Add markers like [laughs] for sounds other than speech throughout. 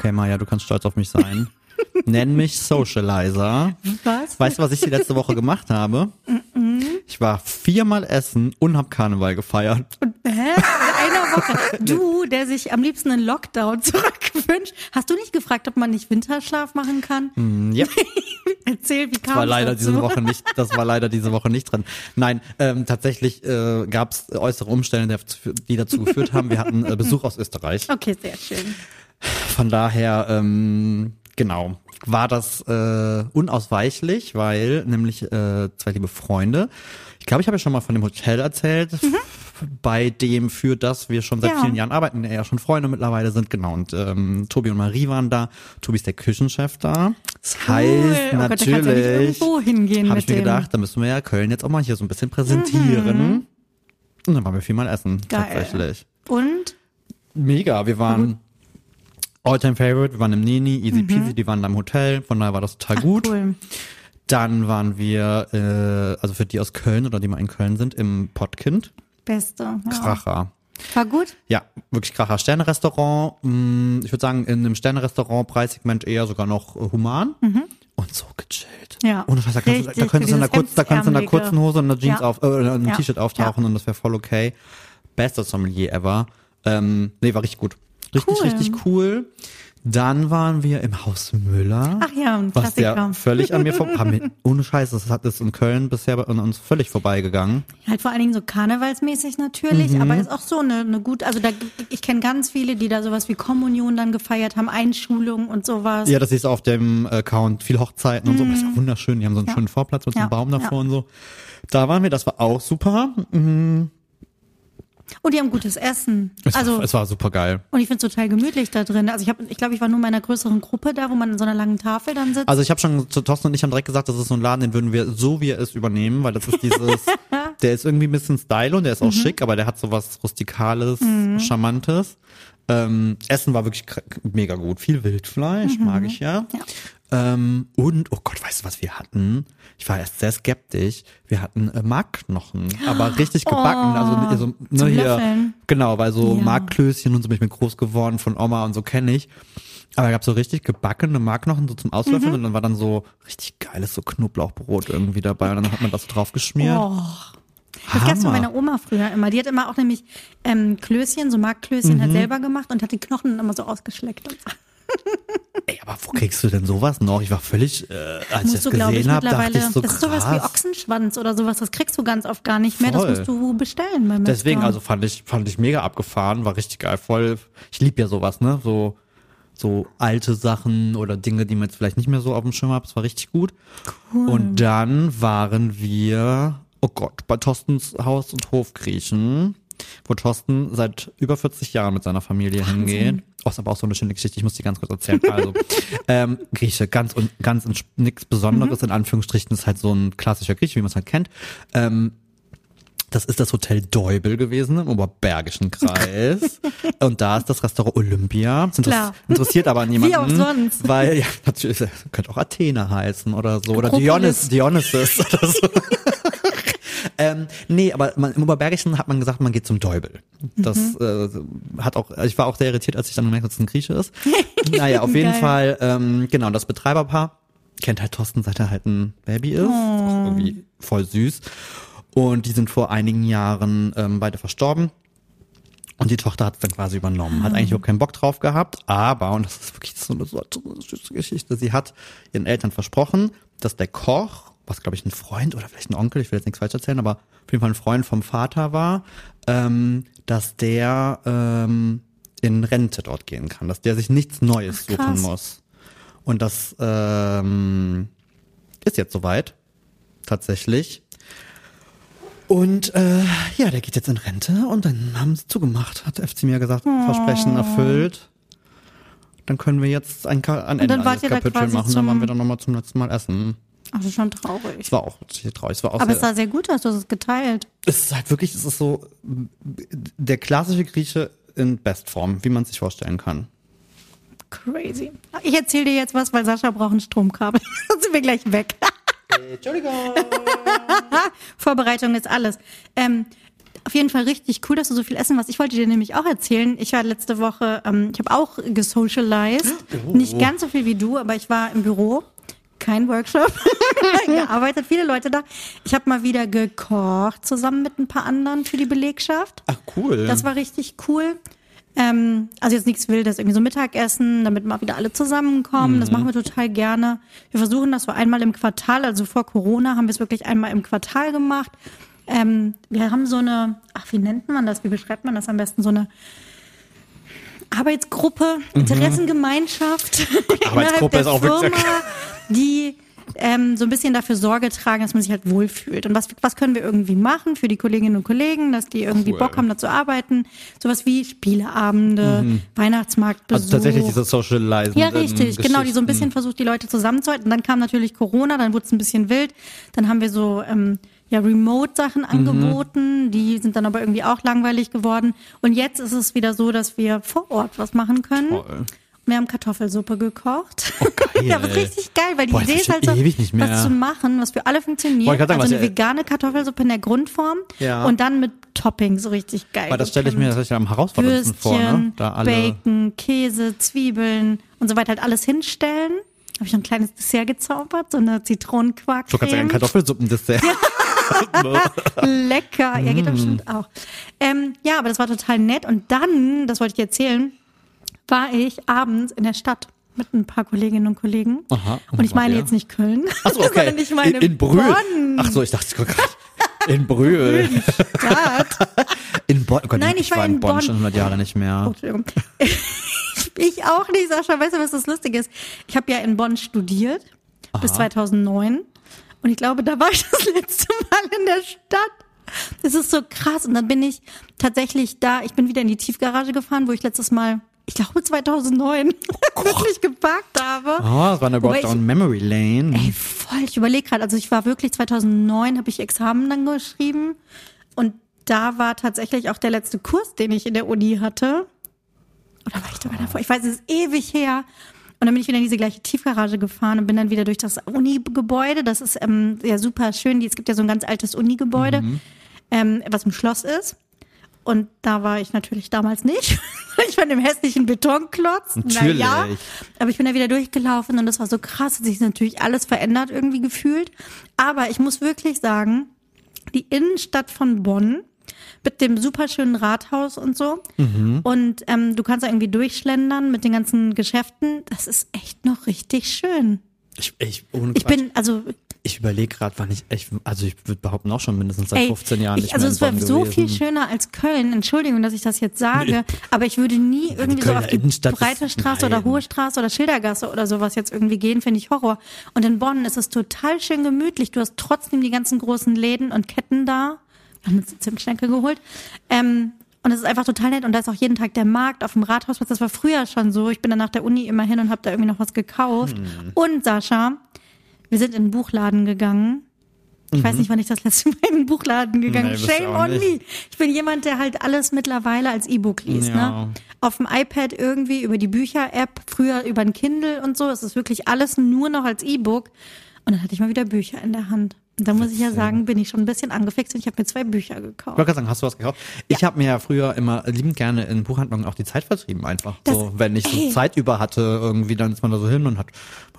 Okay, Maja, du kannst stolz auf mich sein. [laughs] Nenn mich Socializer. Was? Weißt du, was ich die letzte Woche gemacht habe? Ich war viermal essen und hab Karneval gefeiert. Hä? In einer Woche. [laughs] Du, der sich am liebsten einen Lockdown [laughs] zurückwünscht, hast du nicht gefragt, ob man nicht Winterschlaf machen kann? Ja, Erzähl, wie kam das war es leider dazu? diese Woche nicht, das war leider diese Woche nicht drin. Nein, ähm, tatsächlich äh, gab es äußere Umstände, die dazu geführt haben. Wir hatten äh, Besuch aus Österreich. Okay, sehr schön. Von daher, ähm, genau, war das äh, unausweichlich, weil nämlich äh, zwei liebe Freunde, ich glaube, ich habe ja schon mal von dem Hotel erzählt, bei dem für das wir schon seit Mhm. Ja. vielen Jahren arbeiten, ja schon Freunde mittlerweile sind, genau. Und ähm, Tobi und Marie waren da. Tobi ist der Küchenchef da. Das heißt oh Gott, ja natürlich, irgendwo hingehen habe ich mir gedacht, da müssen wir ja Köln jetzt auch mal hier so ein bisschen präsentieren. Und dann waren wir viermal essen, Mhm. Geil. tatsächlich. Und? Mega, wir waren Alltime Favorite, wir waren im Nini, easy peasy, die waren da im Hotel, von daher war das total gut. Cool. Dann waren wir, äh, also für die aus Köln oder die mal in Köln sind, im Pottkind. Beste. Ja. Kracher. War gut? Ja, wirklich Kracher. Sterne-Restaurant, mh, ich würde sagen, in einem Sterne-Restaurant Preissegment eher sogar noch äh, human. Und so gechillt. Mhm. Ja, Ohne Scheiß, da, kannst du, da könntest du in einer, dieses kurz, da kannst du in einer kurzen Hose und einer Jeans Ja. auf, äh, einem Ja. T-Shirt auftauchen und das wäre voll okay. Bester Sommelier ever. Ähm, nee, war richtig gut. Richtig, Cool. richtig cool. Dann waren wir im Haus Müller. Ach ja, ein was Klassiker. ja völlig an mir [laughs] vorbei, ohne Scheiß, das hat es in Köln bisher an uns völlig vorbeigegangen. Halt vor allen Dingen so karnevalsmäßig natürlich, Mhm. aber ist auch so eine, eine gut, also da, ich kenne ganz viele, die da sowas wie Kommunion dann gefeiert haben, Einschulung und sowas. Ja, das ist auf dem Account viel Hochzeiten und so. Das ist ja wunderschön. Die haben so einen Ja. schönen Vorplatz mit so einem Baum davor und so. Da waren wir, das war auch super. Mhm. Und die haben gutes Essen. Es, also, war, es war super geil. und ich finde es total gemütlich da drin. Also ich habe, ich glaube, ich war nur in meiner größeren Gruppe da, wo man in so einer langen Tafel dann sitzt. Also ich habe schon zu Thorsten und ich haben direkt gesagt, das ist so ein Laden, den würden wir so wie er ist übernehmen, weil das ist dieses, [laughs] der ist irgendwie ein bisschen Style und der ist auch schick, aber der hat so was rustikales, charmantes. Ähm, Essen war wirklich mega gut, viel Wildfleisch, mag ich ja. Ja. Ähm, und, oh Gott, weißt du, was wir hatten? Ich war erst sehr skeptisch. Wir hatten äh, Markknochen, aber [gasps] richtig gebacken. also so, ne, Oh, zum hier, Löffeln. genau, weil so Ja. Markklößchen und so bin ich mit groß geworden von Oma und so kenne ich. Aber es gab so richtig gebackene Markknochen so zum Auslöffeln Mhm. und dann war dann so richtig geiles so Knoblauchbrot irgendwie dabei und dann hat man das so drauf geschmiert. Oh. Das gab's von Hammer. meiner Oma früher immer. Die hat immer auch nämlich ähm, Klößchen, so Markklößchen Mhm. halt selber gemacht und hat die Knochen immer so ausgeschleckt. Und so. Ey, aber wo kriegst du denn sowas noch? Ich war völlig, äh, als ich musst das du, glaube ich, gesehen habe, dachte mittlerweile. ich so das ist krass. sowas wie Ochsenschwanz oder sowas. Das kriegst du ganz oft gar nicht mehr. Voll. Das musst du bestellen beim Metzger. Deswegen, also fand ich, fand ich mega abgefahren, war richtig geil, voll. Ich lieb ja sowas, ne? So, so alte Sachen oder Dinge, die man jetzt vielleicht nicht mehr so auf dem Schirm hat. Das war richtig gut. Und dann waren wir, oh Gott, bei Thorstens Haus und Hof Griechen, wo Thorsten seit über 40 Jahren mit seiner Familie hingeht. Oh, ist aber auch so eine schöne Geschichte, ich muss die ganz kurz erzählen. Also, [laughs] ähm, Grieche, ganz und ganz nichts Besonderes, in Anführungsstrichen, ist halt so ein klassischer Grieche, wie man es halt kennt. Ähm, das ist das Hotel Deubel gewesen im Oberbergischen Kreis. [laughs] Und da ist das Restaurant Olympia. Das Klar. interessiert aber niemanden. Wie auch sonst. Weil, ja, natürlich, könnte auch Athene heißen oder so. Oder Akropolis. Dionys, Dionysus oder so. [laughs] ähm, nee, aber man, im Oberbergischen hat man gesagt, man geht zum Deubel. Das äh, hat auch, ich war auch sehr irritiert, als ich dann gemerkt habe, dass es ein Grieche ist. [laughs] naja, auf jeden Geil. Fall, ähm, genau, das Betreiberpaar kennt halt Thorsten, seit er halt ein Baby ist. Ist Auch irgendwie voll süß. Und die sind vor einigen Jahren ähm, beide verstorben. Und die Tochter hat es dann quasi übernommen. Hat eigentlich überhaupt keinen Bock drauf gehabt, aber, und das ist wirklich so eine, so eine süße Geschichte, sie hat ihren Eltern versprochen, dass der Koch, was glaube ich ein Freund oder vielleicht ein Onkel, ich will jetzt nichts falsch erzählen, aber auf jeden Fall ein Freund vom Vater war, ähm, dass der ähm, in Rente dort gehen kann, dass der sich nichts Neues Ach, suchen muss. Und das ähm, ist jetzt soweit, tatsächlich. Und äh, ja, der geht jetzt in Rente und dann haben sie zugemacht, hat FC mir gesagt, Versprechen erfüllt. Dann können wir jetzt ein, ein Ende an das Kapitel machen. Dann waren wir dann nochmal zum letzten Mal essen. Ach, das ist schon traurig. Es war auch traurig. Es war auch Aber es sehr, sah sehr gut aus, du hast es geteilt. es ist halt wirklich, es ist so der klassische Grieche in Bestform, wie man sich vorstellen kann. Crazy. Ich erzähle dir jetzt was, weil Sascha braucht ein Stromkabel. [laughs] Dann sind wir gleich weg. Entschuldigung. [laughs] Vorbereitung ist alles. Ähm, auf jeden Fall richtig cool, dass du so viel essen warst. Ich wollte dir nämlich auch erzählen. Ich war letzte Woche, ähm, ich habe auch gesocialized. Oh. Nicht ganz so viel wie du, aber ich war im Büro. Kein Workshop. [laughs] gearbeitet, viele Leute da. Ich habe mal wieder gekocht, zusammen mit ein paar anderen für die Belegschaft. Ach, cool. Das war richtig cool. Ähm, also jetzt nichts Wildes, irgendwie so Mittagessen, damit mal wieder alle zusammenkommen. Mhm. Das machen wir total gerne. Wir versuchen das so einmal im Quartal, also vor Corona haben wir es wirklich einmal im Quartal gemacht. Ähm, wir haben so eine, ach, wie nennt man das? Wie beschreibt man das am besten? So eine Arbeitsgruppe, Interessengemeinschaft [laughs] innerhalb Mhm. Arbeitsgruppe der ist auch Firma, wirklich- die ähm, so ein bisschen dafür Sorge tragen, dass man sich halt wohlfühlt. Und was, was können wir irgendwie machen für die Kolleginnen und Kollegen, dass die irgendwie Cool. Bock haben, da zu arbeiten? Sowas wie Spieleabende, Weihnachtsmarktbesuch. also tatsächlich diese Socializen. Ja, richtig, genau, die so ein bisschen versucht, die Leute zusammenzuhalten. Dann kam natürlich Corona, dann wurde es ein bisschen wild. Dann haben wir so ähm, ja Remote-Sachen angeboten, die sind dann aber irgendwie auch langweilig geworden. Und jetzt ist es wieder so, dass wir vor Ort was machen können. Toll. Wir haben Kartoffelsuppe gekocht. Oh, geil. [laughs] ja, aber richtig geil, weil die Boah, Idee ist halt so, was zu machen, was für alle funktioniert. Grad sagen, also eine vegane Kartoffelsuppe in der Grundform Ja. und dann mit Topping, so richtig geil. Aber das stelle ich mir tatsächlich am herausforderndsten vor, ne? Da alle. Bacon, Käse, Zwiebeln und so weiter halt alles hinstellen. Habe ich noch ein kleines Dessert gezaubert, so eine Zitronenquark. Du kannst ja ein [laughs] Kartoffelsuppendessert. Lecker. Ja, Mm. geht doch bestimmt auch. Ähm, ja, aber das war total nett. Und dann, das wollte ich dir erzählen, war ich abends in der Stadt mit ein paar Kolleginnen und Kollegen. Aha. Und ich Wo wart meine ihr? jetzt nicht Köln, Ach so, [laughs] okay. sondern ich meine in, in Brühl. Bonn. Ach so, ich dachte gerade in Brühl. [laughs] In Bonn. Oh Gott, Nein, ich war in Bonn Bonn. schon 100 Jahre nicht mehr. Oh, Entschuldigung. [laughs] ich auch nicht, Sascha. Weißt du, was das Lustige ist? Ich habe ja in Bonn studiert bis 2009. Und ich glaube, da war ich das [laughs] letzte Mal in der Stadt. Das ist so krass. Und dann bin ich tatsächlich da, ich bin wieder in die Tiefgarage gefahren, wo ich letztes Mal, ich glaube 2009, [laughs] wirklich geparkt habe. Oh, Wobei Walk ich- down Memory Lane. Ey, voll. Ich überlege gerade, also ich war wirklich 2009, habe ich Examen dann geschrieben und da war tatsächlich auch der letzte Kurs, den ich in der Uni hatte. Oder war ich da davor? Ich weiß, es ist ewig her. Und dann bin ich wieder in diese gleiche Tiefgarage gefahren und bin dann wieder durch das Uni-Gebäude. Das ist ähm, ja super schön. Es gibt ja so ein ganz altes Uni-Gebäude, ähm, was im Schloss ist. Und da war ich natürlich damals nicht. [laughs] ich war in dem hässlichen Betonklotz. Natürlich. Naja, aber ich bin da wieder durchgelaufen und das war so krass, hat sich natürlich alles verändert irgendwie gefühlt. Aber ich muss wirklich sagen, die Innenstadt von Bonn mit dem superschönen Rathaus und so. Mhm. Und ähm, du kannst da irgendwie durchschlendern mit den ganzen Geschäften. Das ist echt noch richtig schön. Ich, ich, ohne Ich Quatsch. bin, also, ich überlege gerade, wann ich, ich, also ich würde behaupten auch schon mindestens seit ey, 15 Jahren ich, nicht also mehr es wäre so gewesen. viel schöner als Köln. Entschuldigung, dass ich das jetzt sage, aber ich würde nie irgendwie so auf die Innenstadt breite Straße oder hohe Straße oder Schildergasse oder sowas jetzt irgendwie gehen, finde ich Horror. Und in Bonn ist es total schön gemütlich. Du hast trotzdem die ganzen großen Läden und Ketten da. Haben uns eine Zimtschnecke geholt. Ähm, und es ist einfach total nett. Und da ist auch jeden Tag der Markt auf dem Rathausplatz. Das war früher schon so. Ich bin dann nach der Uni immer hin und habe da irgendwie noch was gekauft. Hm. Und Sascha, wir sind in den Buchladen gegangen. Ich weiß nicht, wann ich das letzte Mal in den Buchladen gegangen Mhm. Bin. Shame on me. Ich bin jemand, der halt alles mittlerweile als E-Book liest. Ja. Ne? Auf dem iPad irgendwie, über die Bücher-App, früher über ein Kindle und so. Es ist wirklich alles nur noch als E-Book. Und dann hatte ich mal wieder Bücher in der Hand. Und da muss ich ja sagen, bin ich schon ein bisschen angefixt und ich habe mir zwei Bücher Ich gekauft. wollte gerade sagen, hast du was gekauft? Ich habe mir ja früher immer liebend gerne in Buchhandlungen auch die Zeit vertrieben einfach. Das- so, wenn ich so ey. Zeit über hatte, irgendwie, dann ist man da so hin und hat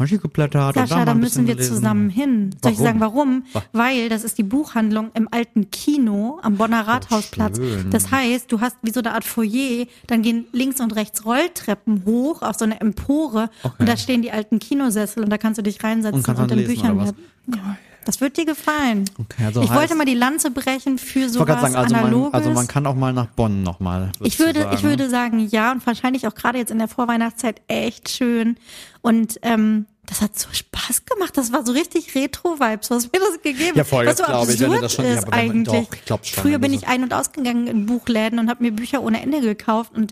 hier geblättert und Sascha, dann mal da ein müssen wir gelesen. zusammen hin. Soll ich sagen, warum? Wa- Weil das ist die Buchhandlung im alten Kino am Bonner Rathausplatz. schön. Das heißt, du hast wie so eine Art Foyer, dann gehen links und rechts Rolltreppen hoch auf so eine Empore Okay. und da stehen die alten Kinosessel und da kannst du dich reinsetzen Und und, dann in lesen, Büchern oder was? Ja. Das wird dir gefallen. Okay, also ich heißt- wollte mal die Lanze brechen für Ich sowas sagen, also man, Analoges. also man kann auch mal nach Bonn nochmal. Ich würde, ich würde sagen, ja, und wahrscheinlich auch gerade jetzt in der Vorweihnachtszeit echt schön. Und ähm, das hat so Spaß gemacht. Das war so richtig Retro-Vibes, was mir das gegeben Ja, voll, Was so glaub ich, wenn du absurd das schon- ja, ist man- eigentlich. doch, ich schon, Früher bin ich ein- und ausgegangen in Buchläden und habe mir Bücher ohne Ende gekauft. Und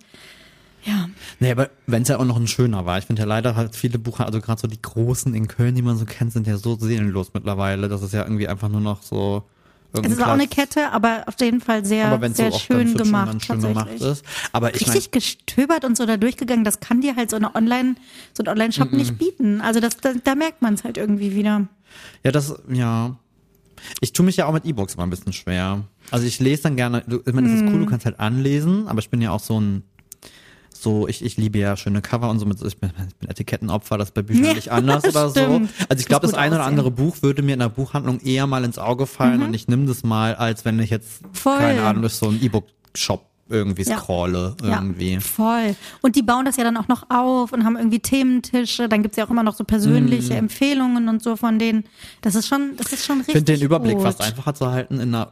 ja, Nee, aber wenn es ja auch noch ein schöner war. Ich finde ja leider halt viele Bucher, also gerade so die großen in Köln, die man so kennt, sind ja so seelenlos mittlerweile. Das ist ja irgendwie einfach nur noch so. es ist auch eine. Kette, aber auf jeden Fall sehr, aber wenn es so sehr auch schön gemacht. schön gemacht ist. Aber ich Richtig gestöbert und so da durchgegangen, das kann dir halt so eine Online, so ein Online-Shop nicht bieten. Also das, da, da merkt man es halt irgendwie wieder. ja, das, ja. Ich tue mich ja auch mit E-Books immer ein bisschen schwer. Also ich lese dann gerne, ich meine, das ist cool, du Mhm. kannst halt anlesen, aber ich bin ja auch so ein, so, ich, ich liebe ja schöne Cover und so mit, ich bin, ich bin Etikettenopfer, das ist bei Büchern Ja, nicht anders oder so. Also ich glaube, das gut eine oder. Mhm. andere Buch würde mir in der Buchhandlung eher mal ins Auge fallen und ich nehme das mal, als wenn ich jetzt, Voll. keine Ahnung, durch so einen E-Book-Shop irgendwie Ja. scrolle, irgendwie. Ja, voll. Und die bauen das ja dann auch noch auf und haben irgendwie Thementische. Dann gibt's ja auch immer noch so persönliche Empfehlungen und so von denen. Das ist schon, das ist schon Ich richtig. finde den Überblick gut. fast einfacher zu halten in einer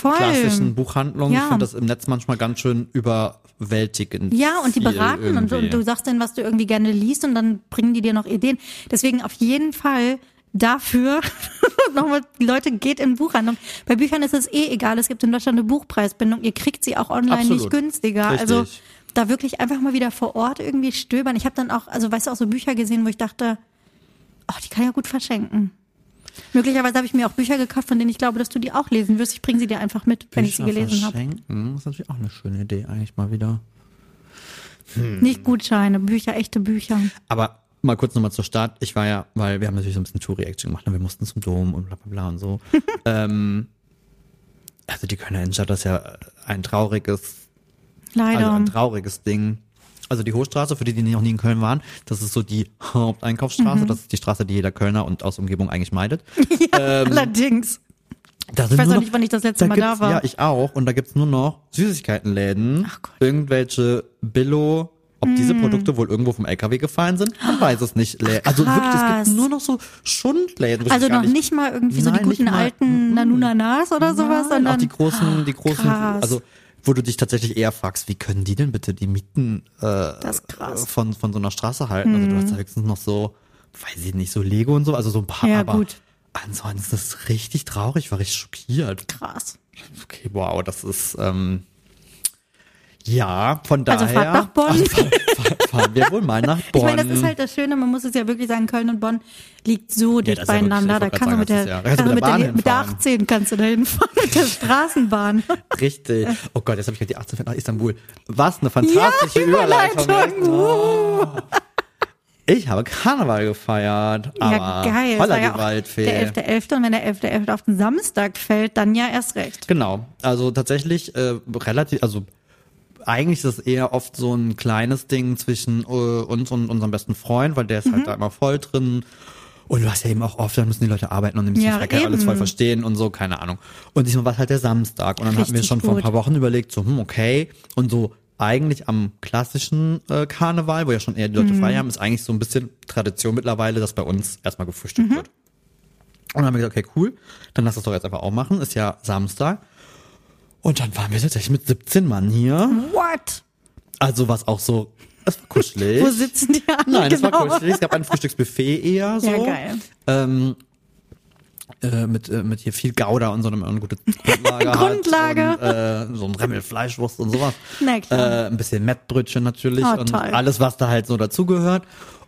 Voll. klassischen Buchhandlung. Ich Ja. finde das im Netz manchmal ganz schön überwältigend. Ja, und die beraten und, irgendwie. und du sagst denen, was du irgendwie gerne liest und dann bringen die dir noch Ideen. Deswegen auf jeden Fall dafür [laughs] nochmal, Leute, geht in Buchhandlung. Bei Büchern ist es eh egal. Es gibt in Deutschland eine Buchpreisbindung. Ihr kriegt sie auch online Absolut. nicht günstiger. Richtig. Also da wirklich einfach mal wieder vor Ort irgendwie stöbern. Ich habe dann auch, also weißt du, auch so Bücher gesehen, wo ich dachte, oh, die kann ich ja gut verschenken. Möglicherweise habe ich mir auch Bücher gekauft, von denen ich glaube, dass du die auch lesen wirst. Ich bringe sie dir einfach mit, wenn ich sie Bücher gelesen habe. verschenken, Das ist natürlich auch eine schöne Idee, eigentlich mal wieder. Nicht Gutscheine, Bücher, echte Bücher. Aber mal kurz nochmal zur Start. Ich war ja, weil wir haben natürlich so ein bisschen Tour-Reaction gemacht und wir mussten zum Dom und bla bla bla und so. [laughs] ähm, also die Kölner Innenstadt ist ja ein trauriges, Leider. also ein trauriges Ding. Also die Hochstraße, für die, die noch nie in Köln waren, das ist so die Haupteinkaufsstraße. Mhm. Das ist die Straße, die jeder Kölner und aus Umgebung eigentlich meidet. [laughs] ja, allerdings. Da sind weiß auch noch- nicht, wann ich das letzte Mal da war. Ja, ich auch. Und da gibt's nur noch Süßigkeitenläden, Ach Gott. irgendwelche Billo. Ob diese Produkte wohl irgendwo vom LKW gefallen sind, man [gasps] weiß es nicht. Lä- Also wirklich, es gibt nur noch so Schundläden. ich Also noch nicht mal irgendwie so die Nein, nicht guten alten Nanunanas oder sowas, Nein, sondern auch die großen, die großen, krass. also wo du dich tatsächlich eher fragst, wie können die denn bitte die Mieten äh, Das. Mhm. von von so einer Straße halten? Also du hast da höchstens noch so, weiß ich nicht, so Lego und so, also so ein paar, Ja, aber gut. ansonsten ist es richtig traurig, war richtig schockiert. krass. Okay, wow, das ist ähm, ja, von daher. Also fahrt nach Bonn. Also fahren, wir wohl mal nach Bonn. [laughs] Ich meine, das ist halt das Schöne, man muss es ja wirklich sagen, Köln und Bonn liegt so dicht ist ja wirklich- beieinander. ich Da kannst du mit gerade der, ja- kannst du mit der, mit der hinfahren. 18 kannst du da hinfahren, mit der Straßenbahn. [laughs] Richtig. Oh Gott, jetzt habe ich gleich die 18 nach Istanbul. Was eine fantastische Überleitung. Oh. Ich habe Karneval gefeiert. Aber ja, geil. Holla war ja die Waldfee. der 11.11. und wenn der 11.11. auf den Samstag fällt, dann ja erst recht. Genau. Also tatsächlich äh, relativ, also eigentlich ist es eher oft so ein kleines Ding zwischen äh, uns und unserem besten Freund, weil der ist Mhm. halt da immer voll drin. Und du hast ja eben auch oft, dann müssen die Leute arbeiten und die müssen Ja, die Freckheit alles voll verstehen und so, keine Ahnung. Und diesmal war es halt der Samstag. Und dann hatten wir Richtig schon vor ein gut. paar Wochen überlegt, so, hm, okay. Und so eigentlich am klassischen äh, Karneval, wo ja schon eher die Leute Mhm. frei haben, ist eigentlich so ein bisschen Tradition mittlerweile, dass bei uns erstmal Mhm. gefrühstückt wird. Und dann haben wir gesagt, okay, cool, dann lass das doch jetzt einfach auch machen, ist ja Samstag. Und dann waren wir tatsächlich mit 17 Mann hier. What? Also was auch so, es war kuschelig. [laughs] Wo sitzen die alle? Nein, es genau. war kuschelig. Es gab ein Frühstücksbuffet eher so. Ja, geil. Ähm, äh, mit, äh, mit hier viel Gouda und so einem eine gute Grundlage. Grundlage. Und, äh, so ein Remmel, Fleischwurst und sowas. Na klar. Äh, ein bisschen Mettbrötchen natürlich Oh, und toll. alles, was da halt so dazugehört.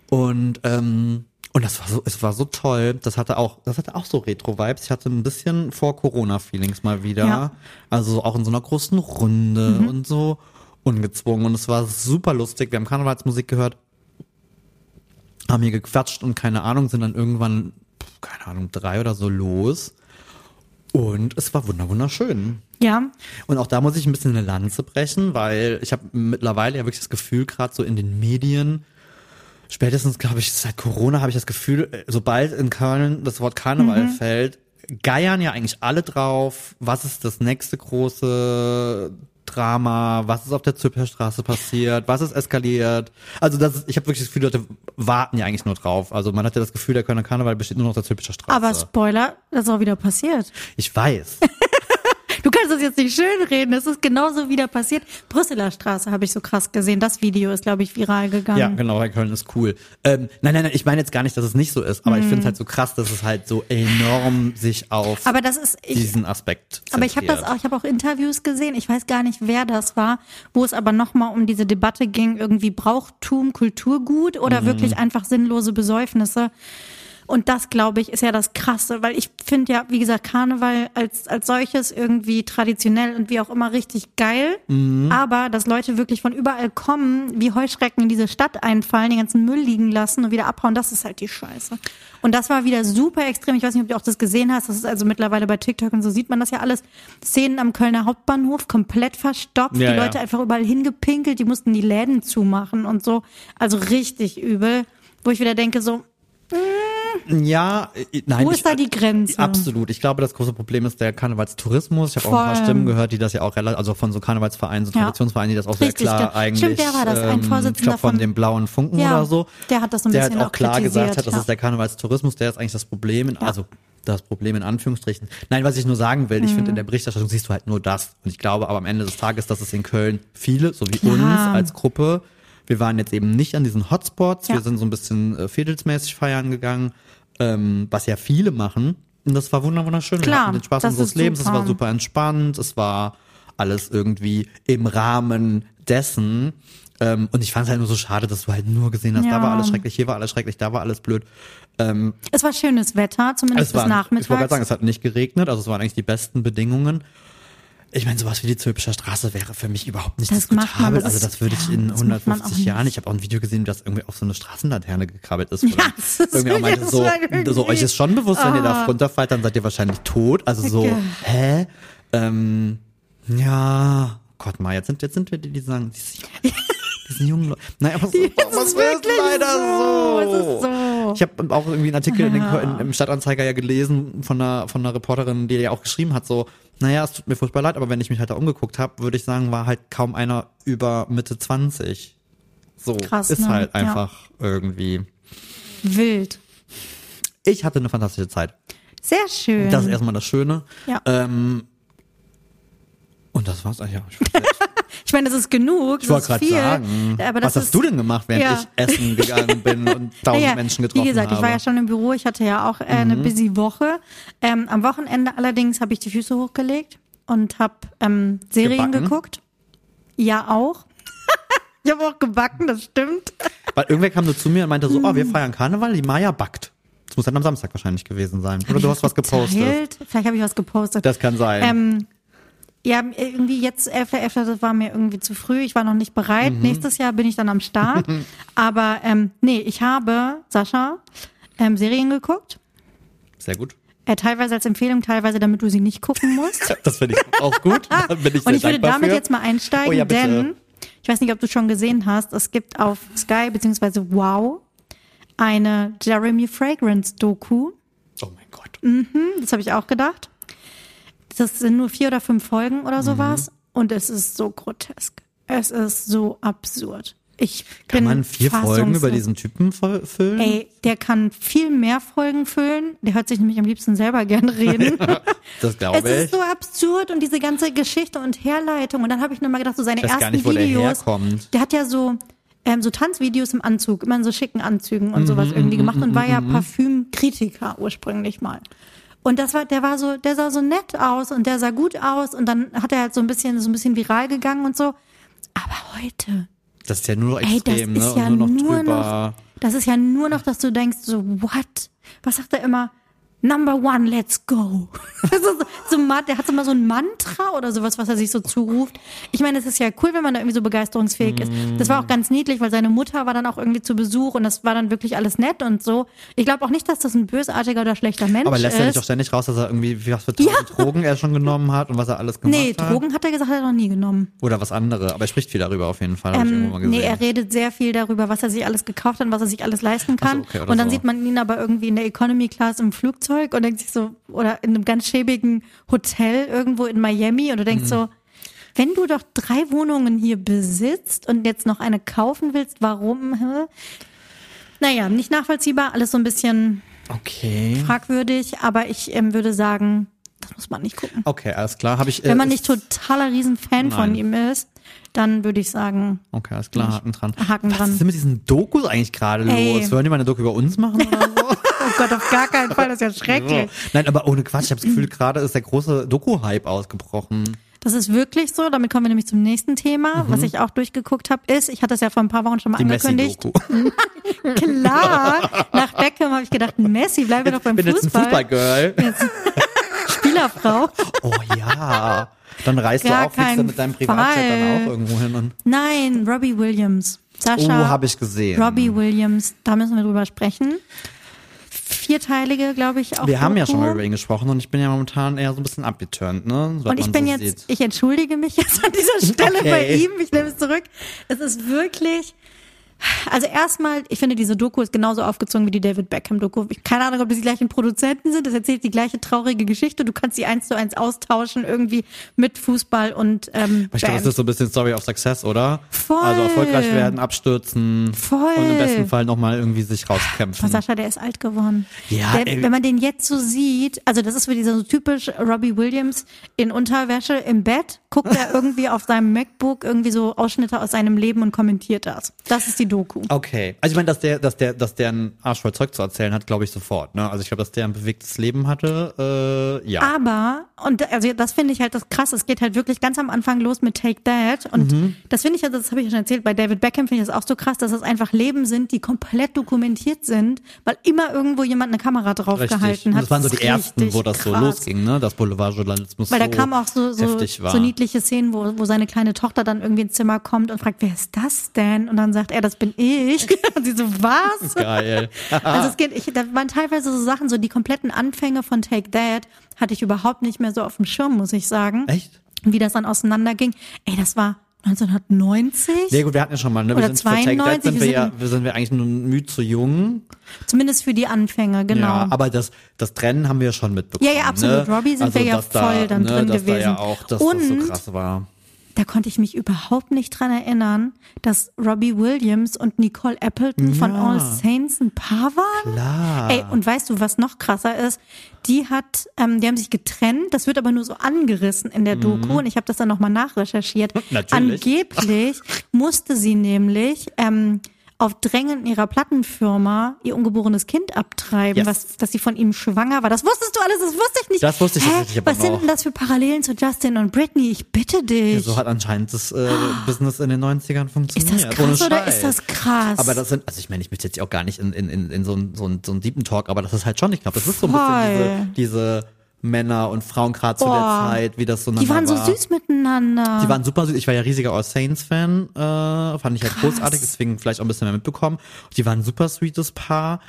Und ähm, und das war so, es war so toll. Das hatte auch, das hatte auch so Retro-Vibes. Ich hatte ein bisschen vor Corona-Feelings mal wieder. Ja. Mhm. Also auch in so einer großen Runde und so ungezwungen. Und es war super lustig. Wir haben Karnevalsmusik gehört, haben hier gequatscht und keine Ahnung, sind dann irgendwann, keine Ahnung, drei oder so los. Und es war wunder wunderschön. Ja, Und auch da muss ich ein bisschen eine Lanze brechen, weil ich habe mittlerweile ja wirklich das Gefühl, gerade so in den Medien, spätestens glaube ich seit Corona habe ich das Gefühl, äh, sobald in Köln das Wort Karneval fällt, geiern ja eigentlich alle drauf, was ist das nächste große Drama, was ist auf der Züpperstraße passiert, was ist eskaliert. Also das ist, ich habe wirklich das Gefühl, Leute warten ja eigentlich nur drauf. Also man hat ja das Gefühl, der Kölner Karneval besteht nur noch auf der Züppischer Straße. aber Spoiler, das ist auch wieder passiert. ich weiß. [laughs] Du kannst das jetzt nicht schön reden, es ist genauso wieder passiert. Brüsseler Straße habe ich so krass gesehen. Das Video ist, glaube ich, viral gegangen. Ja, genau, weil Köln ist cool. Ähm, nein, nein, nein, ich meine jetzt gar nicht, dass es nicht so ist, aber ich finde es halt so krass, dass es halt so enorm sich auf Mhm. Aber das ist, ich, diesen Aspekt aber ich habe das auch, ich habe auch Interviews gesehen, ich weiß gar nicht, wer das war, wo es aber nochmal um diese Debatte ging, irgendwie Brauchtum, Kulturgut Mhm. oder wirklich einfach sinnlose Besäufnisse. Und das, glaube ich, ist ja das Krasse, weil ich finde ja, wie gesagt, Karneval als, als solches irgendwie traditionell und wie auch immer richtig geil. Mhm. Aber dass Leute wirklich von überall kommen, wie Heuschrecken in diese Stadt einfallen, den ganzen Müll liegen lassen und wieder abhauen, das ist halt die Scheiße. Und das war wieder super extrem. Ich weiß nicht, ob du auch das gesehen hast. Das ist also mittlerweile bei TikTok und so sieht man das ja alles. Szenen am Kölner Hauptbahnhof komplett verstopft. Ja, die ja. Leute einfach überall hingepinkelt. Die mussten die Läden zumachen und so. Also richtig übel. Wo ich wieder denke so, Ja, äh, nein. wo ich- ist da die Grenze? Absolut. Ich glaube, das große Problem ist der Karnevalstourismus. Ich habe auch ein paar. Stimmen gehört, die das ja auch relativ, also von so Karnevalsvereinen, so Ja. Traditionsvereinen, die das auch sehr Richtig, klar ja. eigentlich. ähm, Stimmt, der war das, ein ich Vorsitzender glaube von von- dem blauen Funken Ja, oder so. der hat das so ein der bisschen halt auch auch klar gesagt hat, das ja. ist der Karnevalstourismus, der ist eigentlich das Problem. In, Also das Problem in Anführungsstrichen. Nein, was ich nur sagen will, ich Mhm. finde in der Berichterstattung siehst du halt nur das. Und ich glaube aber am Ende des Tages, dass es in Köln viele, so wie Klar. uns als Gruppe, wir waren jetzt eben nicht an diesen Hotspots, Ja. wir sind so ein bisschen äh, fädelsmäßig feiern gegangen, ähm, was ja viele machen. Und das war wunder- wunderschön. wir Klar, hatten den Spaß unseres Lebens, es war super entspannt, es war alles irgendwie im Rahmen dessen. Ähm, und ich fand es halt nur so schade, dass du halt nur gesehen hast, da Ja. war alles schrecklich, hier war alles schrecklich, da war alles blöd. Ähm, Es war schönes Wetter, zumindest es war, bis ich wollte nachmittags. gerade sagen, es hat nicht geregnet, also es waren eigentlich die besten Bedingungen. Ich meine, sowas wie die Zülpischer Straße wäre für mich überhaupt nicht Das macht man, diskutabel. das also das würde ich ja, in das macht man 150 auch nicht. Jahren. Ich habe auch ein Video gesehen, das irgendwie auf so eine Straßenlaterne gekrabbelt ist. [laughs] Ja, das ist irgendwie auch meinte, so, irgendwie- so, euch ist schon bewusst, wenn ihr da Ah. runterfallt, dann seid ihr wahrscheinlich tot. Also so, Okay. hä? Ähm, ja, Gott mal, jetzt sind, jetzt sind wir die, die sagen, diese, diese jungen Leute. Naja, aber so, ist wirklich leider so, so. so. Ich habe auch irgendwie einen Artikel in den, Ja. in, im Stadtanzeiger ja gelesen von einer, von einer Reporterin, die ja auch geschrieben hat, so, naja, es tut mir furchtbar leid, aber wenn ich mich halt da umgeguckt habe, würde ich sagen, war halt kaum einer über Mitte 20. So, Krass, ist ne? halt Ja. einfach irgendwie. Wild. Ich hatte eine fantastische Zeit. Sehr schön. Das ist erstmal das Schöne. Ja. Ähm, und das war's eigentlich. Ja, ich ich meine, das ist genug. ich wollte ist gerade sagen, Aber das was hast ist, du denn gemacht, während Ja. ich essen gegangen bin und [laughs] tausend Naja, Menschen getroffen Wie gesagt, habe? Mhm. ich war ja schon im Büro, ich hatte ja auch äh, eine busy Woche. Ähm, am Wochenende allerdings habe ich die Füße hochgelegt und habe ähm, Serien Gebacken? geguckt. Ja, auch. [laughs] ich habe auch gebacken, das stimmt. Weil irgendwer kam nur zu mir und meinte so, oh, Mhm. wir feiern Karneval, die Maya backt. Das muss dann am Samstag wahrscheinlich gewesen sein. Oder du hast was gepostet. Vielleicht habe ich was gepostet. Das kann sein. Ähm, ja, irgendwie jetzt 11.11., das war mir irgendwie zu früh. Ich war noch nicht bereit. Mhm. Nächstes Jahr bin ich dann am Start. [laughs] Aber ähm, nee, ich habe, Sascha, ähm, Serien geguckt. Sehr gut. Äh, teilweise als Empfehlung, teilweise damit du sie nicht gucken musst. [laughs] Das finde ich auch gut. [laughs] Bin ich Und ich würde damit für. jetzt mal einsteigen, Oh ja, denn ich weiß nicht, ob du schon gesehen hast, es gibt auf Sky beziehungsweise Wow eine Jeremy Fragrance Doku. Oh mein Gott. Hm, Das habe ich auch gedacht. Das sind nur vier oder fünf Folgen Mhm. oder sowas. Und es ist so grotesk. Es ist so absurd. Ich Kann man vier Folgen über diesen Typen füllen? Ey, der kann viel mehr Folgen füllen. Der hört sich nämlich am liebsten selber gern reden. [laughs] das Es glaube ist ich. so absurd und diese ganze Geschichte und Herleitung. Und dann habe ich nur mal gedacht, so seine Ich weiß ersten gar nicht, wo der Videos. herkommt. Der hat ja so, ähm, so Tanzvideos im Anzug, immer in so schicken Anzügen Mhm, und sowas irgendwie gemacht und war ja Parfümkritiker ursprünglich mal. Und das war, der war so, der sah so nett aus und der sah gut aus und dann hat er halt so ein bisschen, so ein bisschen viral gegangen und so. Aber heute, Das ist ja nur noch ey, das extrem, ne? ist ja nur noch nur noch, das ist ja nur noch, dass du denkst, so, what? Was sagt er immer? Number one, let's go. [laughs] so, der hat so mal so ein Mantra oder sowas, was er sich so zuruft. Ich meine, es ist ja cool, wenn man da irgendwie so begeisterungsfähig ist. Das war auch ganz niedlich, weil seine Mutter war dann auch irgendwie zu Besuch und das war dann wirklich alles nett und so. Ich glaube auch nicht, dass das ein bösartiger oder schlechter Mensch Aber lässt ist. er nicht auch ständig raus, dass er irgendwie, wie was für tausend Drogen er schon genommen hat und was er alles gemacht nee, hat? Drogen hat er gesagt, hat er noch nie genommen. Oder was andere. Aber er spricht viel darüber auf jeden Fall. Ähm, nee, er redet sehr viel darüber, was er sich alles gekauft hat und was er sich alles leisten kann. So, okay, und dann so. sieht man ihn aber irgendwie in der Economy Class im Flugzeug und denkt sich so, oder in einem ganz schäbigen Hotel irgendwo in Miami und du Mhm. denkst so, wenn du doch drei Wohnungen hier besitzt und jetzt noch eine kaufen willst, warum? Hä? Naja, nicht nachvollziehbar, alles so ein bisschen okay. fragwürdig, aber ich ähm, würde sagen, das muss man nicht gucken. Okay, alles klar. Ich. äh, Wenn man nicht totaler Riesenfan von Nein. ihm ist, dann würde ich sagen, Okay, alles klar, Haken dran. Haken Was dran. ist denn mit diesen Dokus eigentlich gerade los? Wollen die mal eine Doku über uns machen oder [laughs] so? Oh Gott, auf gar keinen Fall, das ist ja schrecklich. Nein, aber ohne Quatsch. Ich habe das Gefühl, gerade ist der große Doku-Hype ausgebrochen. das ist wirklich so. Damit kommen wir nämlich zum nächsten Thema, was ich auch durchgeguckt habe, ist, ich hatte es ja vor ein paar Wochen schon mal Mhm. Die angekündigt. [laughs] Klar, nach Beckham habe ich gedacht, Messi, bleiben wir doch beim bin jetzt ein Fußball. Fußballgirl. Jetzt [laughs] Spielerfrau. Oh ja. Dann reist Gar du auch fix mit deinem Privatjet dann auch irgendwo hin. Und, Nein, Robbie Williams. oh, Sascha. habe ich gesehen. Robbie Williams, da müssen wir drüber sprechen. Vierteilige, glaube ich, auch. Wir haben ja Doku. schon mal über ihn gesprochen und ich bin ja momentan eher so ein bisschen abgeturnt, ne? Was Und ich bin so jetzt, sieht. ich entschuldige mich jetzt an dieser [laughs] Stelle Okay. bei ihm. Ich nehme es zurück. Es ist wirklich, also erstmal, ich finde, diese Doku ist genauso aufgezogen wie die David Beckham-Doku. Keine Ahnung, ob das die gleichen Produzenten sind. Das erzählt die gleiche traurige Geschichte. Du kannst sie eins zu eins austauschen, irgendwie mit Fußball und ähm, Ich glaube, das ist so ein bisschen Story of Success, oder? Voll. Also erfolgreich werden, abstürzen. Voll. Und im besten Fall nochmal irgendwie sich rauskämpfen. Sascha, der ist alt geworden. Ja, der, ey. wenn man den jetzt so sieht, also das ist wieder so typisch Robbie Williams in Unterwäsche im Bett, guckt er [laughs] irgendwie auf seinem MacBook irgendwie so Ausschnitte aus seinem Leben und kommentiert das. Das ist die Doku. Okay. Also ich meine, dass der, dass der, dass der einen Arsch voll Zeug zu erzählen hat, glaube ich sofort. Ne? Also ich glaube, dass der ein bewegtes Leben hatte. Äh, ja. Aber, und also das finde ich halt das krass, es geht halt wirklich ganz am Anfang los mit Take That. Und Mhm. das finde ich, also das habe ich ja schon erzählt, bei David Beckham finde ich das auch so krass, dass es einfach Leben sind, die komplett dokumentiert sind, weil immer irgendwo jemand eine Kamera drauf Richtig. gehalten Und hat. das waren so die ersten, wo das so krass. losging, ne? Das Boulevardjournalismus Weil da so kamen auch so, so, so niedliche Szenen, wo, wo seine kleine Tochter dann irgendwie ins Zimmer kommt und fragt, wer ist das denn? Und dann sagt er, das bin ich. [laughs] Und sie so, was? Geil. [laughs] Also es geht, ich, da waren teilweise so Sachen, so die kompletten Anfänge von Take That hatte ich überhaupt nicht mehr so auf dem Schirm, muss ich sagen. Echt? Wie das dann auseinanderging. Ey, das war 1990? Nee, gut, wir hatten ja schon mal, ne? Wir Oder sind Take That 92, sind wir, wir ja, sind- wir sind wir eigentlich nur müde zu jung. Zumindest für die Anfänge, genau. Ja, aber das, das Trennen haben wir ja schon mitbekommen. Ja, ja, absolut. Ne? Robbie sind also, wir ja dass da, voll dann ne, drin dass Da gewesen. ja auch, dass das so Und- krass war. Da konnte ich mich überhaupt nicht dran erinnern, dass Robbie Williams und Nicole Appleton von Ja. All Saints ein Paar waren. Klar. Ey, und weißt du, was noch krasser ist? Die hat, ähm, die haben sich getrennt. Das wird aber nur so angerissen in der Doku. Und ich habe das dann nochmal nachrecherchiert. Mhm. [laughs] Natürlich. Angeblich [laughs] musste sie nämlich ähm, auf Drängen ihrer Plattenfirma ihr ungeborenes Kind abtreiben, Yes. was, dass sie von ihm schwanger war. Das wusstest du alles, das wusste ich nicht. Das wusste ich Hä? aber Was sind denn das für Parallelen zu Justin und Britney? Ich bitte dich. So hat anscheinend das äh, Business in den 90ern Ist funktioniert. das Ohne krass oder ist das krass? Aber das sind, also ich meine, ich möchte jetzt auch gar nicht in, in, in, in so einen so einen- so einen deepen Talk, aber das ist halt schon, ich glaube, das ist so ein Voll. bisschen diese, diese Männer und Frauen gerade zu der. Zeit, wie das so die waren so war. süß miteinander. Die waren super süß. Ich war ja riesiger All Saints-Fan, äh, fand ich halt Krass. großartig, deswegen vielleicht auch ein bisschen mehr mitbekommen. Die waren ein super sweetes Paar.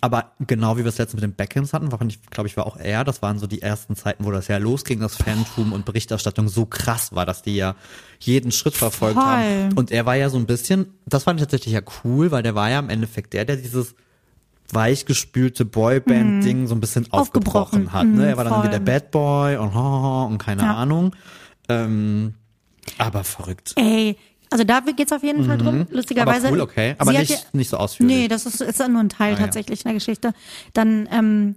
Aber genau wie wir es letztens mit den Beckhams hatten, fand ich, glaube ich, war auch er, das waren so die ersten Zeiten, wo das ja losging, das Fantum und Berichterstattung so krass war, dass die ja jeden Schritt verfolgt Voll. haben. Und er war ja so ein bisschen, das fand ich tatsächlich ja cool, weil der war ja im Endeffekt der, der dieses weichgespülte Boyband-Ding so ein bisschen Aufgebrochen. aufgebrochen hat. Ne? Mhm, Er war dann voll. wieder Bad Boy und, und keine Ja. Ahnung. Ähm, aber verrückt. Ey, also da geht's auf jeden Fall drum. Lustigerweise. Mhm. Aber cool, okay. Aber nicht, ja- nicht so ausführlich. Nee, das ist, ist ja nur ein Teil Ah, ja. tatsächlich in der Geschichte. Dann ähm,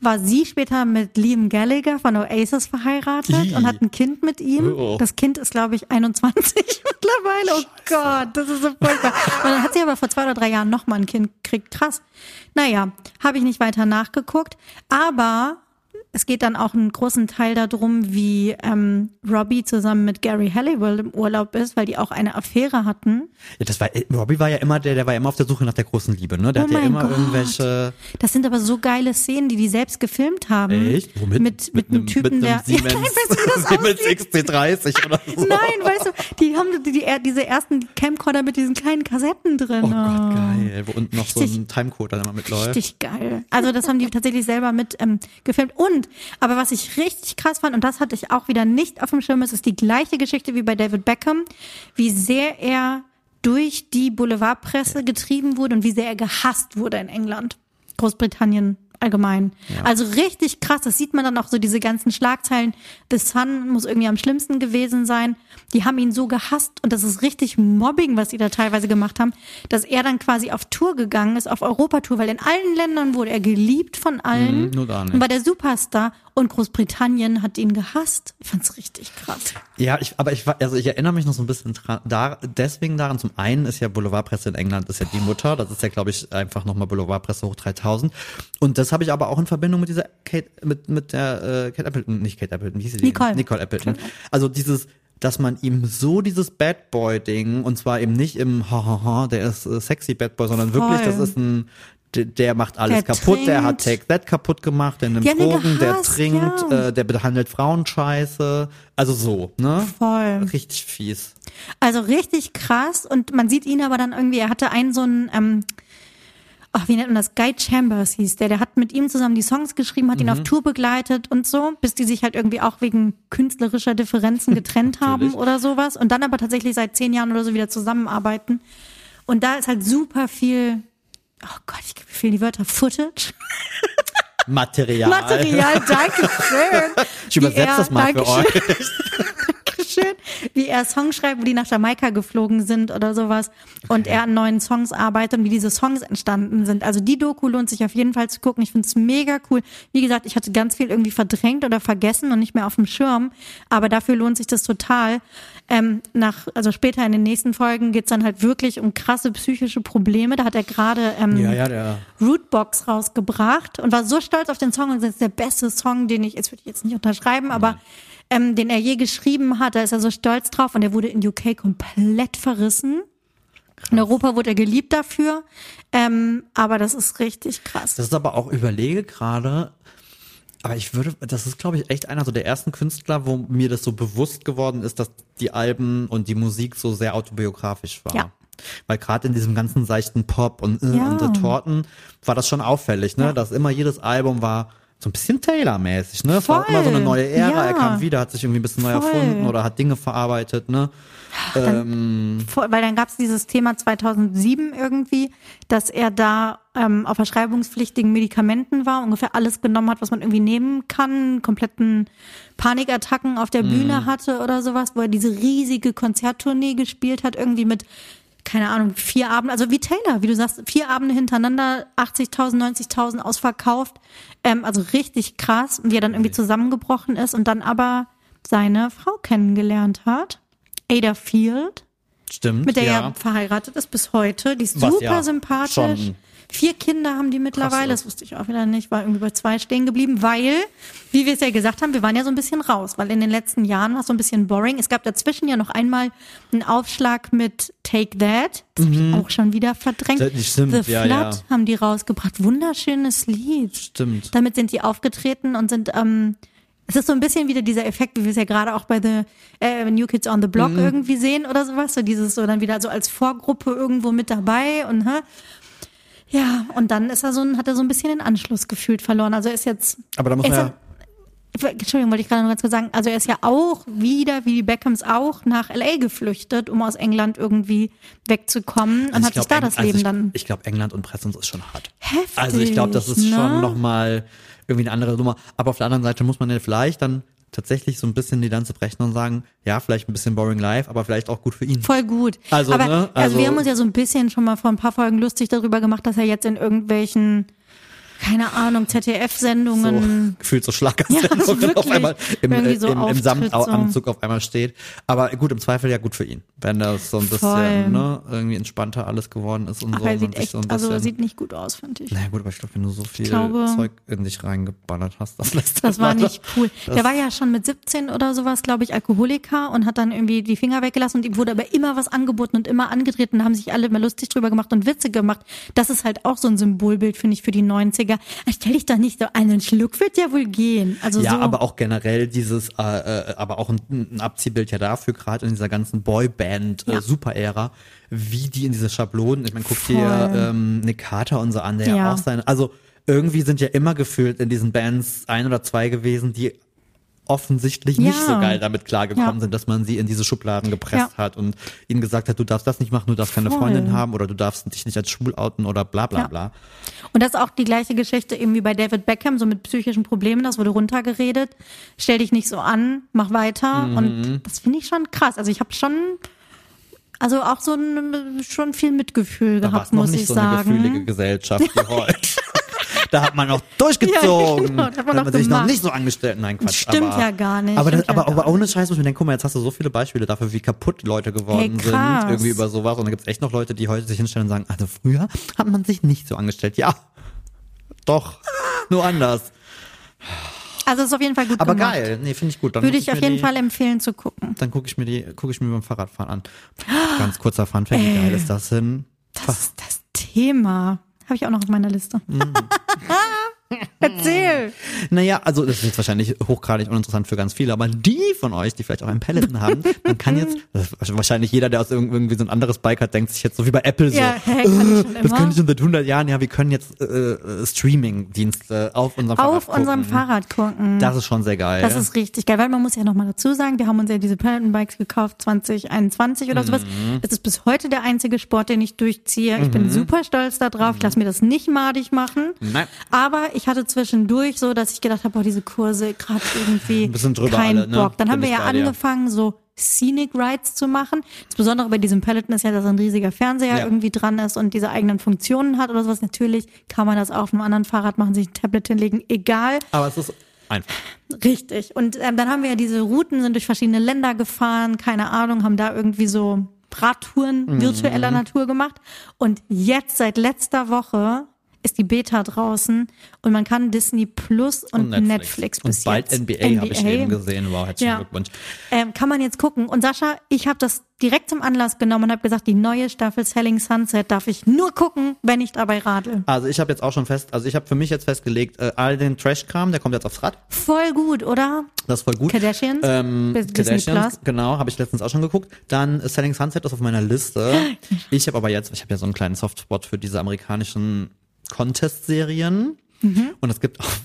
war sie später mit Liam Gallagher von Oasis verheiratet Ih. und hat ein Kind mit ihm. Oh. Das Kind ist, glaube ich, 21 [laughs] mittlerweile. Oh Gott, das ist so furchtbar. Und dann hat sie aber vor zwei oder drei Jahren nochmal ein Kind gekriegt. Krass. Naja, habe ich nicht weiter nachgeguckt. Aber es geht dann auch einen großen Teil darum, wie ähm, Robbie zusammen mit Gary Halliwell im Urlaub ist, weil die auch eine Affäre hatten. Ja, das war, Robbie war ja immer der, der war ja immer auf der Suche nach der großen Liebe, ne? Der Oh hat ja immer Gott. irgendwelche. Das sind aber so geile Szenen, die die selbst gefilmt haben. Echt? Womit? Mit, mit, einem Typen, mit der. [laughs] Siemens, Ja, weißt du, Siemens aussieht? XC30 oder [laughs] so. Nein, weißt du, die haben die, die, diese ersten Camcorder mit diesen kleinen Kassetten drin. Oh Gott, geil. Wo unten noch so Richtig- ein Timecode dann immer mitläuft. Richtig geil. Also das haben die tatsächlich selber mit ähm, gefilmt. Und, aber was ich richtig krass fand, und das hatte ich auch wieder nicht auf dem Schirm, es ist die gleiche Geschichte wie bei David Beckham, wie sehr er durch die Boulevardpresse getrieben wurde und wie sehr er gehasst wurde in England, Großbritannien allgemein. Also richtig krass, das sieht man dann auch so diese ganzen Schlagzeilen. The Sun muss irgendwie am schlimmsten gewesen sein. Die haben ihn so gehasst und das ist richtig Mobbing, was sie da teilweise gemacht haben, dass er dann quasi auf Tour gegangen ist, auf Europatour, weil in allen Ländern wurde er geliebt von allen Mhm, nur da nicht. und war der Superstar und Großbritannien hat ihn gehasst. Ich fand's richtig krass. Ja, ich, aber ich war, also ich erinnere mich noch so ein bisschen da, deswegen daran. Zum einen ist ja Boulevardpresse in England ist ja die Mutter. Das ist ja, glaube ich, einfach nochmal Boulevardpresse hoch 3000. Und das habe ich aber auch in Verbindung mit dieser Kate, mit, mit der, äh, Kate Appleton, nicht Kate Appleton, wie hieß sie? Nicole. Nicole Appleton. Also dieses, dass man ihm so dieses Bad Boy Ding und zwar eben nicht im ha ha ha, der ist äh, sexy Bad Boy, sondern Voll. wirklich, das ist ein der, der macht alles Der kaputt, der hat trinkt. Take That kaputt gemacht, der nimmt haben ihn Drogen, der trinkt, ja. äh, der behandelt Frauen scheiße. Also so, ne? Voll. Richtig fies. Also richtig krass und man sieht ihn aber dann irgendwie, er hatte einen so einen, ähm, ach, wie nennt man das? Guy Chambers hieß der, der hat mit ihm zusammen die Songs geschrieben, hat ihn auf Tour begleitet und so, bis die sich halt irgendwie auch wegen künstlerischer Differenzen [laughs] getrennt haben oder sowas und dann aber tatsächlich seit zehn Jahren oder so wieder zusammenarbeiten. Und da ist halt super viel, oh Gott, ich mir fehlen die Wörter, Footage. Material. Material, danke schön. Ich übersetze das mal für euch. [laughs] Dankeschön. Wie er Songs schreibt, wo die nach Jamaika geflogen sind oder sowas. Und er an neuen Songs arbeitet und wie diese Songs entstanden sind. Also die Doku lohnt sich auf jeden Fall zu gucken. Ich finde es mega cool. Wie gesagt, ich hatte ganz viel irgendwie verdrängt oder vergessen und nicht mehr auf dem Schirm. Aber dafür lohnt sich das total. Ähm, nach, also später in den nächsten Folgen geht's dann halt wirklich um krasse psychische Probleme. Da hat er gerade ähm, Ja, ja, der. Rootbox rausgebracht und war so stolz auf den Song und das ist der beste Song, den ich, jetzt würde ich jetzt nicht unterschreiben, aber ähm, den er je geschrieben hat, da ist er so stolz drauf und der wurde in UK komplett verrissen. In Europa wurde er geliebt dafür, ähm, aber das ist richtig krass. Das ist aber auch überlege gerade, aber ich würde, das ist glaube ich echt einer so der ersten Künstler, wo mir das so bewusst geworden ist, dass die Alben und die Musik so sehr autobiografisch war. Ja. Weil gerade in diesem ganzen seichten Pop und, äh, Ja. und Torten war das schon auffällig, ne? Ja. Dass immer jedes Album war so ein bisschen Taylor-mäßig, ne? Es war immer so eine neue Ära, Ja. er kam wieder, hat sich irgendwie ein bisschen neu Voll. erfunden oder hat Dinge verarbeitet, ne? Vor- weil dann gab es dieses Thema 2007 irgendwie, dass er da ähm, auf verschreibungspflichtigen Medikamenten war, ungefähr alles genommen hat, was man irgendwie nehmen kann, kompletten Panikattacken auf der Bühne hatte oder sowas, wo er diese riesige Konzerttournee gespielt hat, irgendwie mit keine Ahnung, vier Abende, also wie Taylor, wie du sagst, vier Abende hintereinander, 80.000, 90.000 ausverkauft, ähm, also richtig krass, und wie er dann irgendwie zusammengebrochen ist und dann aber seine Frau kennengelernt hat, Ada Field, Stimmt. mit der ja. er verheiratet ist bis heute. Die ist Was super ja sympathisch. schon Vier Kinder haben die mittlerweile, ist. das wusste ich auch wieder nicht, war irgendwie bei zwei stehen geblieben, weil, wie wir es ja gesagt haben, wir waren ja so ein bisschen raus, weil in den letzten Jahren war es so ein bisschen boring. Es gab dazwischen ja noch einmal einen Aufschlag mit Take That, das habe ich auch schon wieder verdrängt. Das stimmt, The ja, Flood ja. haben die rausgebracht, wunderschönes Lied. Stimmt. Damit sind die aufgetreten und sind, ähm, es ist so ein bisschen wieder dieser Effekt, wie wir es ja gerade auch bei The äh, New Kids on the Block Mhm. irgendwie sehen oder sowas. So dieses so dann wieder so als Vorgruppe irgendwo mit dabei und? Ja, und dann ist er so ein, hat er so ein bisschen den Anschluss gefühlt verloren. Also er ist jetzt. Aber da muss man ja, Entschuldigung, wollte ich gerade noch ganz kurz sagen. Also er ist ja auch wieder, wie die Beckhams auch, nach LA geflüchtet, um aus England irgendwie wegzukommen und Also hat ich sich da glaub, das Eng- also Leben ich, dann Ich glaube, England und Pressens ist schon hart. heftig. Also ich glaube, das ist ne? schon nochmal irgendwie eine andere Nummer. Aber auf der anderen Seite muss man ja vielleicht dann tatsächlich so ein bisschen die Lanze brechen und sagen, ja, vielleicht ein bisschen boring live, aber vielleicht auch gut für ihn. Voll gut. Also, Aber ne, also, also- wir haben uns ja so ein bisschen schon mal vor ein paar Folgen lustig darüber gemacht, dass er jetzt in irgendwelchen, keine Ahnung, So, ZDF-Sendungen. [laughs] gefühlt so Ja, Schlagersendungen also auf einmal im, äh, so im, im Samtanzug auf einmal steht. Aber gut, im Zweifel ja gut für ihn, wenn das so ein bisschen Voll. ne, irgendwie entspannter alles geworden ist und Aber so. er sieht echt, so ein also bisschen- sieht nicht gut aus, finde ich. naja gut, aber ich glaube, wenn du so viel glaube- Zeug in dich reingeballert hast, das lässt Das war nicht cool. Der war ja schon mit 17 oder sowas, glaube ich, Alkoholiker und hat dann irgendwie die Finger weggelassen und ihm wurde aber immer was angeboten und immer angetreten und haben sich alle immer lustig drüber gemacht und Witze gemacht. Das ist halt auch so ein Symbolbild, finde ich, für die 90er. Ah, Stell dich doch nicht so einen Schluck wird ja wohl gehen. Also Ja, so. aber auch generell dieses, äh, äh, aber auch ein, ein Abziehbild ja dafür, gerade in dieser ganzen Boyband äh, Ja. Super-Ära, wie die in diese Schablonen, ich meine, guck Voll. dir ähm, Nick Carter und so an, der Ja. auch seine, also irgendwie sind ja immer gefühlt in diesen Bands ein oder zwei gewesen, die offensichtlich nicht Ja. so geil damit klargekommen Ja. sind, dass man sie in diese Schubladen gepresst Ja. hat und ihnen gesagt hat, du darfst das nicht machen, du darfst keine Voll. Freundin haben oder du darfst dich nicht als schwul outen oder bla bla bla. Und das ist auch die gleiche Geschichte irgendwie bei David Beckham, so mit psychischen Problemen, das wurde runtergeredet. Stell dich nicht so an, mach weiter. Mhm. Und das finde ich schon krass. Also ich habe schon, also auch so ein, schon viel Mitgefühl Da gehabt, muss nicht ich so eine sagen. gefühlige Gesellschaft wie [laughs] heute. Da hat man noch [laughs] durchgezogen. Ja, genau, da hat man noch sich noch nicht so angestellt. Nein, Quatsch. Stimmt aber, ja gar nicht, Aber, das, stimmt ja aber, aber ohne Scheiß muss ich mir denken, guck mal, jetzt hast du so viele Beispiele dafür, wie kaputt Leute geworden Hey, sind. Irgendwie über sowas. Und da gibt es echt noch Leute, die heute sich hinstellen und sagen, also früher hat man sich nicht so angestellt. Ja, doch, nur anders. Also ist auf jeden Fall gut Aber gemacht. geil. Nee, finde ich gut. Dann Würde muss ich auf jeden die, Fall empfehlen zu gucken. Dann gucke ich mir die, gucke ich mir beim Fahrradfahren an. Ganz kurzer Funfact, wie geil ist das denn? Das ist das Thema. Habe ich auch noch auf meiner Liste. Mhm. [laughs] [laughs] Erzähl. Naja, also das ist jetzt wahrscheinlich hochgradig uninteressant für ganz viele, aber die von euch, die vielleicht auch einen Peloton [laughs] haben, man kann jetzt, ist wahrscheinlich jeder, der aus irg- irgendwie so ein anderes Bike hat, denkt sich jetzt so wie bei Apple so, Ja, hä, [laughs] kann schon das können ich schon seit 100 Jahren, ja, wir können jetzt äh, äh, Streaming-Dienste auf unserem Fahrrad Auf unserem gucken. Fahrrad gucken. Das ist schon sehr geil. Das ist richtig geil, weil man muss ja nochmal dazu sagen, wir haben uns ja diese Peloton Bikes gekauft 2021 oder sowas. Mhm. Das ist bis heute der einzige Sport, den ich durchziehe. Ich bin super stolz darauf. Ich lasse mir das nicht madig machen. Nein. Aber ich hatte zwischendurch so, dass ich gedacht habe, oh, diese Kurse gerade irgendwie Ein bisschen drüber kein alle, ne? Bock. Dann Bin haben wir ja bei dir. angefangen, so Scenic Rides zu machen. Das Besondere bei diesem Peloton ist ja, dass ein riesiger Fernseher Ja. irgendwie dran ist und diese eigenen Funktionen hat oder sowas. Natürlich kann man das auch auf einem anderen Fahrrad machen, sich ein Tablet hinlegen, egal. aber es ist einfach. Richtig. Und ähm, dann haben wir ja diese Routen, sind durch verschiedene Länder gefahren, keine Ahnung, haben da irgendwie so Radtouren Mhm. virtueller Natur gemacht. Und jetzt, seit letzter Woche, ist die Beta draußen und man kann Disney Plus und, Netflix. bis Und bald jetzt. NBA, habe ich eben gesehen. Wow, herzlichen Ja. Glückwunsch. Ähm, kann man jetzt gucken. Und Sascha, ich habe das direkt zum Anlass genommen und habe gesagt, die neue Staffel Selling Sunset darf ich nur gucken, wenn ich dabei radel. Also ich habe jetzt auch schon fest, also ich habe für mich jetzt festgelegt, äh, all den Trash-Kram, der kommt jetzt aufs Rad. Voll gut, oder? Das ist voll gut. Kardashians? Ähm, Kardashians, genau, habe ich letztens auch schon geguckt. Dann äh, Selling Sunset ist auf meiner Liste. [laughs] Ich habe aber jetzt, ich habe ja so einen kleinen Softspot für diese amerikanischen Contest-Serien. Mhm. Und es gibt auf,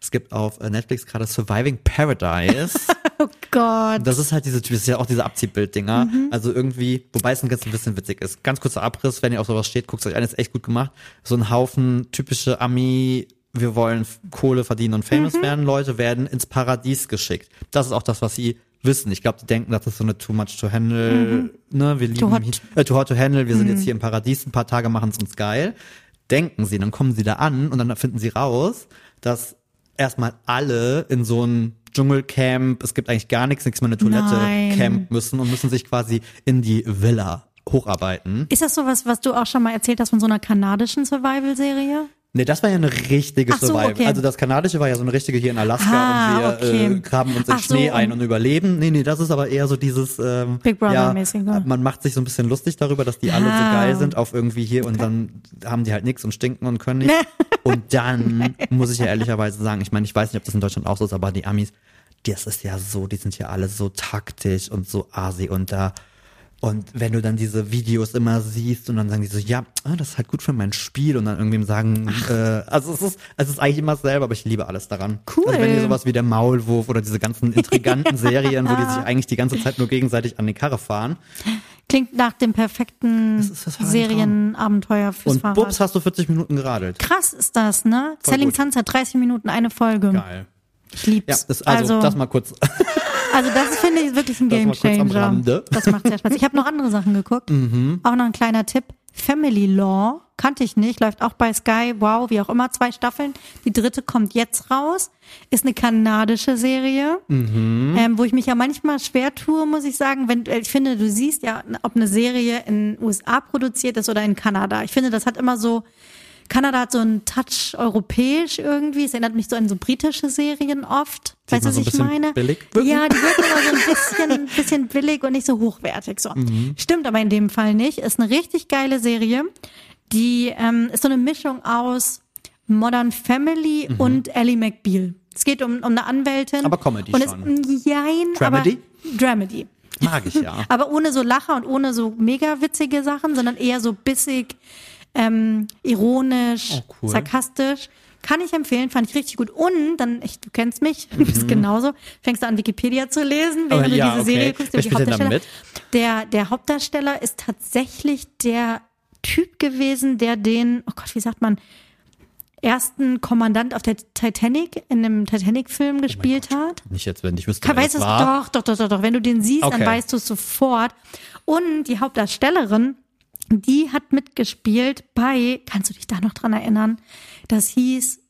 es gibt auf äh, Netflix gerade Surviving Paradise. [laughs] Oh Gott. Das ist halt diese, das ist ja auch diese Abziehbilddinger. Mhm. Also irgendwie, wobei es ein ganz ein bisschen witzig ist. Ganz kurzer Abriss, wenn ihr auf sowas steht, guckt euch an, ist echt gut gemacht. So ein Haufen typische Ami, wir wollen Kohle verdienen und famous Mhm. werden, Leute werden ins Paradies geschickt. Das ist auch das, was sie wissen. Ich glaube, die denken, das ist so eine too much to handle, ne, wir lieben hot. hier- äh, too hot to handle, wir sind jetzt hier im Paradies, ein paar Tage machen es uns geil. Denken sie, dann kommen sie da an und dann finden sie raus, dass erstmal alle in so ein Dschungelcamp, es gibt eigentlich gar nichts, nichts mehr eine Toilette, Nein. Camp müssen und müssen sich quasi in die Villa hocharbeiten. Ist das sowas, was du auch schon mal erzählt hast von so einer kanadischen Survival-Serie? Nee, das war ja eine richtige so, Survival. okay. Also das kanadische war ja so eine richtige hier in Alaska Ah, und wir okay. äh, graben uns in so, Schnee ein und- überleben. Nee, nee, das ist aber eher so dieses ähm, Big ja, Brother-mäßige. Man macht sich so ein bisschen lustig darüber, dass die alle so Ah. geil sind auf irgendwie hier und dann haben die halt nichts und stinken und können nicht. [laughs] und dann muss ich ja ehrlicherweise sagen, ich meine, ich weiß nicht, ob das in Deutschland auch so ist, aber die Amis, das ist ja so, die sind ja alle so taktisch und so asi und da und wenn du dann diese Videos immer siehst und dann sagen die so, ja, ah, das ist halt gut für mein Spiel und dann irgendwem sagen, äh, also es ist, es ist eigentlich immer dasselbe, aber ich liebe alles daran. Cool. Also wenn ihr sowas wie der Maulwurf oder diese ganzen intriganten [laughs] Serien, wo die sich eigentlich die ganze Zeit nur gegenseitig an die Karre fahren Klingt nach dem perfekten Serienabenteuer fürs und Fahrrad. bups hast du 40 Minuten geradelt. Krass ist das, ne? Voll Selling gut. Sunset, 30 Minuten, eine Folge. Geil. Ich Ja, lieb's. das, also, also, das mal kurz. [laughs] also das finde ich wirklich ein am Gamechanger. Mhm. Das macht sehr Spaß. Ich habe noch andere Sachen geguckt. Auch noch ein kleiner Tipp. Family Law kannte ich nicht, läuft auch bei Sky, wow, wie auch immer, zwei Staffeln. Die dritte kommt jetzt raus, ist eine kanadische Serie, Mhm. ähm, wo ich mich ja manchmal schwer tue, muss ich sagen. Wenn ich finde, du siehst ja, ob eine Serie in den USA produziert ist oder in Kanada. Ich finde, das hat immer so Kanada hat so einen Touch europäisch irgendwie. Es erinnert mich so an so britische Serien oft. Die weißt du, was so ich meine? billig wirken? Ja, die wirken immer so ein bisschen, bisschen billig und nicht so hochwertig. So. Mhm. Stimmt aber in dem Fall nicht. Ist eine richtig geile Serie. Die ähm, ist so eine Mischung aus Modern Family und Ellie McBeal. Es geht um, um eine Anwältin. Mhm. Aber Comedy und schon. Ist, jein, Dramedy? aber Dramedy. Mag ich ja. [laughs] Aber ohne so Lacher und ohne so mega witzige Sachen, sondern eher so bissig, ähm, ironisch, Oh, cool. sarkastisch. Kann ich empfehlen, fand ich richtig gut. Und dann, ich, du kennst mich, [laughs] du bist genauso, fängst du an Wikipedia zu lesen, Mhm. Aber während du ja, diese okay. Serie guckst. Über die Hauptdarsteller. Der, der Hauptdarsteller ist tatsächlich der Typ gewesen, der den, oh Gott, wie sagt man, ersten Kommandant auf der Titanic in einem Titanic-Film gespielt hat. Nicht jetzt, wenn ich wüsste, Kann, wer weißt es war. doch, doch, doch, doch, doch. Wenn du den siehst, Okay. dann weißt du es sofort. Und die Hauptdarstellerin, die hat mitgespielt bei, kannst du dich da noch dran erinnern? Das hieß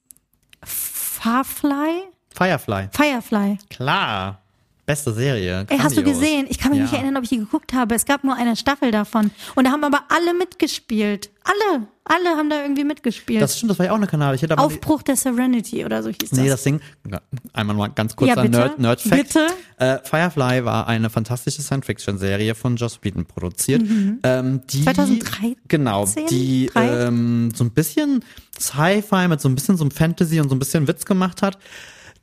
Farfly? Firefly. Firefly. Klar. Beste Serie. Ey, hast du gesehen? Ich kann mich nicht Ja. erinnern, ob ich die geguckt habe. Es gab nur eine Staffel davon. Und da haben aber alle mitgespielt. Alle. Alle haben da irgendwie mitgespielt. Das stimmt, das war ja auch eine Kanal. Ich hätte aber Aufbruch der Serenity oder so hieß das. Nee, das Ding, einmal mal ganz kurz Ja, ein. Nerd, Nerd Fact. Bitte. Äh, Firefly war eine fantastische Science-Fiction-Serie von Joss Whedon produziert. Ähm, die, 2013? Genau, die ähm, so ein bisschen Sci-Fi mit so ein bisschen so einem Fantasy und so ein bisschen Witz gemacht hat.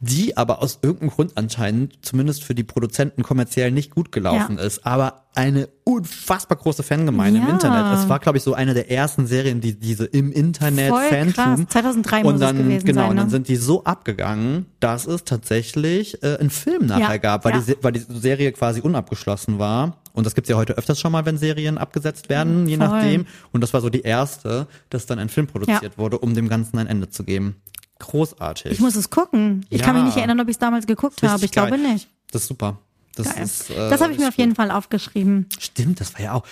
Die aber aus irgendeinem Grund anscheinend, zumindest für die Produzenten kommerziell nicht gut gelaufen Ja. ist. Aber eine unfassbar große Fangemeinde im Ja. Internet. Es war, glaube ich, so eine der ersten Serien, die diese im Internet Voll Fantum. krass. 2003 muss und es dann, gewesen genau, sein, und dann ne? sind die so abgegangen, dass es tatsächlich äh, einen Film nachher Ja, gab, weil, die, weil die Serie quasi unabgeschlossen war. Und das gibt's ja heute öfters schon mal, wenn Serien abgesetzt werden, je Voll. nachdem. Und das war so die erste, dass dann ein Film produziert Ja. wurde, um dem Ganzen ein Ende zu geben. Großartig. Ich muss es gucken. Ich Ja. kann mich nicht erinnern, ob ich es damals geguckt habe. Ich glaube geil. nicht. Das ist super. Das, Geil. ist, äh, das habe ich mir auf jeden gut. Fall aufgeschrieben. Stimmt, das war ja auch.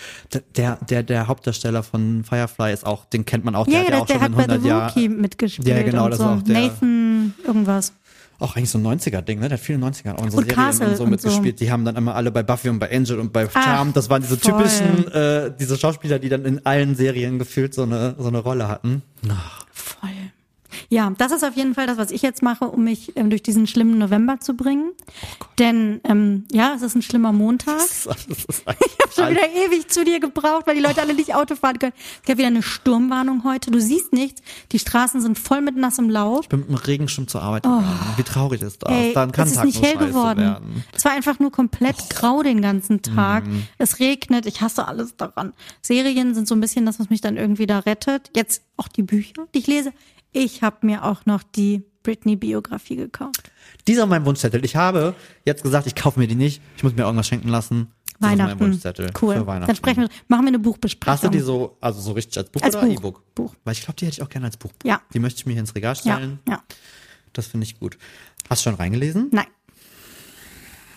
Der, der, der Hauptdarsteller von Firefly ist auch, den kennt man auch, der Ja, hat ja, ja der, auch der schon hat in bei 100 The. Rookie mitgespielt. Ja, genau, und das so. war auch der- Nathan, irgendwas. Auch eigentlich so ein 90er-Ding, ne? Der hat viele 90er auch in so Und Serien Castle und so und mitgespielt. Die haben dann immer alle bei Buffy und bei Angel und bei Ach, Charmed, das waren diese voll. typischen, äh, diese Schauspieler, die dann in allen Serien gefühlt so eine, so eine Rolle hatten. Voll. Ja, das ist auf jeden Fall das, was ich jetzt mache, um mich ähm, durch diesen schlimmen November zu bringen. Denn ähm, ja, es ist ein schlimmer Montag. Das ist [laughs] Schon wieder ewig zu dir gebraucht, weil die Leute alle nicht Auto fahren können. Es gab wieder eine Sturmwarnung heute. Du siehst nichts. Die Straßen sind voll mit nassem Laub. Ich bin mit dem Regenschirm zur Arbeit gegangen. Wie traurig ist das? Oh. Ey, Dann kann es ist Tag nicht hell geworden. werden. Es war einfach nur komplett grau den ganzen Tag. Mhm. Es regnet. Ich hasse alles daran. Serien sind so ein bisschen das, was mich dann irgendwie da rettet. Jetzt auch die Bücher, die ich lese. Ich habe mir auch noch die Britney-Biografie gekauft. Dieser mein Wunschzettel. Ich habe jetzt gesagt, ich kaufe mir die nicht. Ich muss mir irgendwas schenken lassen. Das Weihnachten. Cool. für Weihnachten. Dann sprechen wir, machen wir eine Buchbesprechung. Hast du die so, also so richtig als Buch Als oder. E-Book? Buch. Weil ich glaube, die hätte ich auch gerne als Buch. Ja. Die möchte ich mir hier ins Regal Ja, stellen. ja. Das finde ich gut. Hast du schon reingelesen? Nein.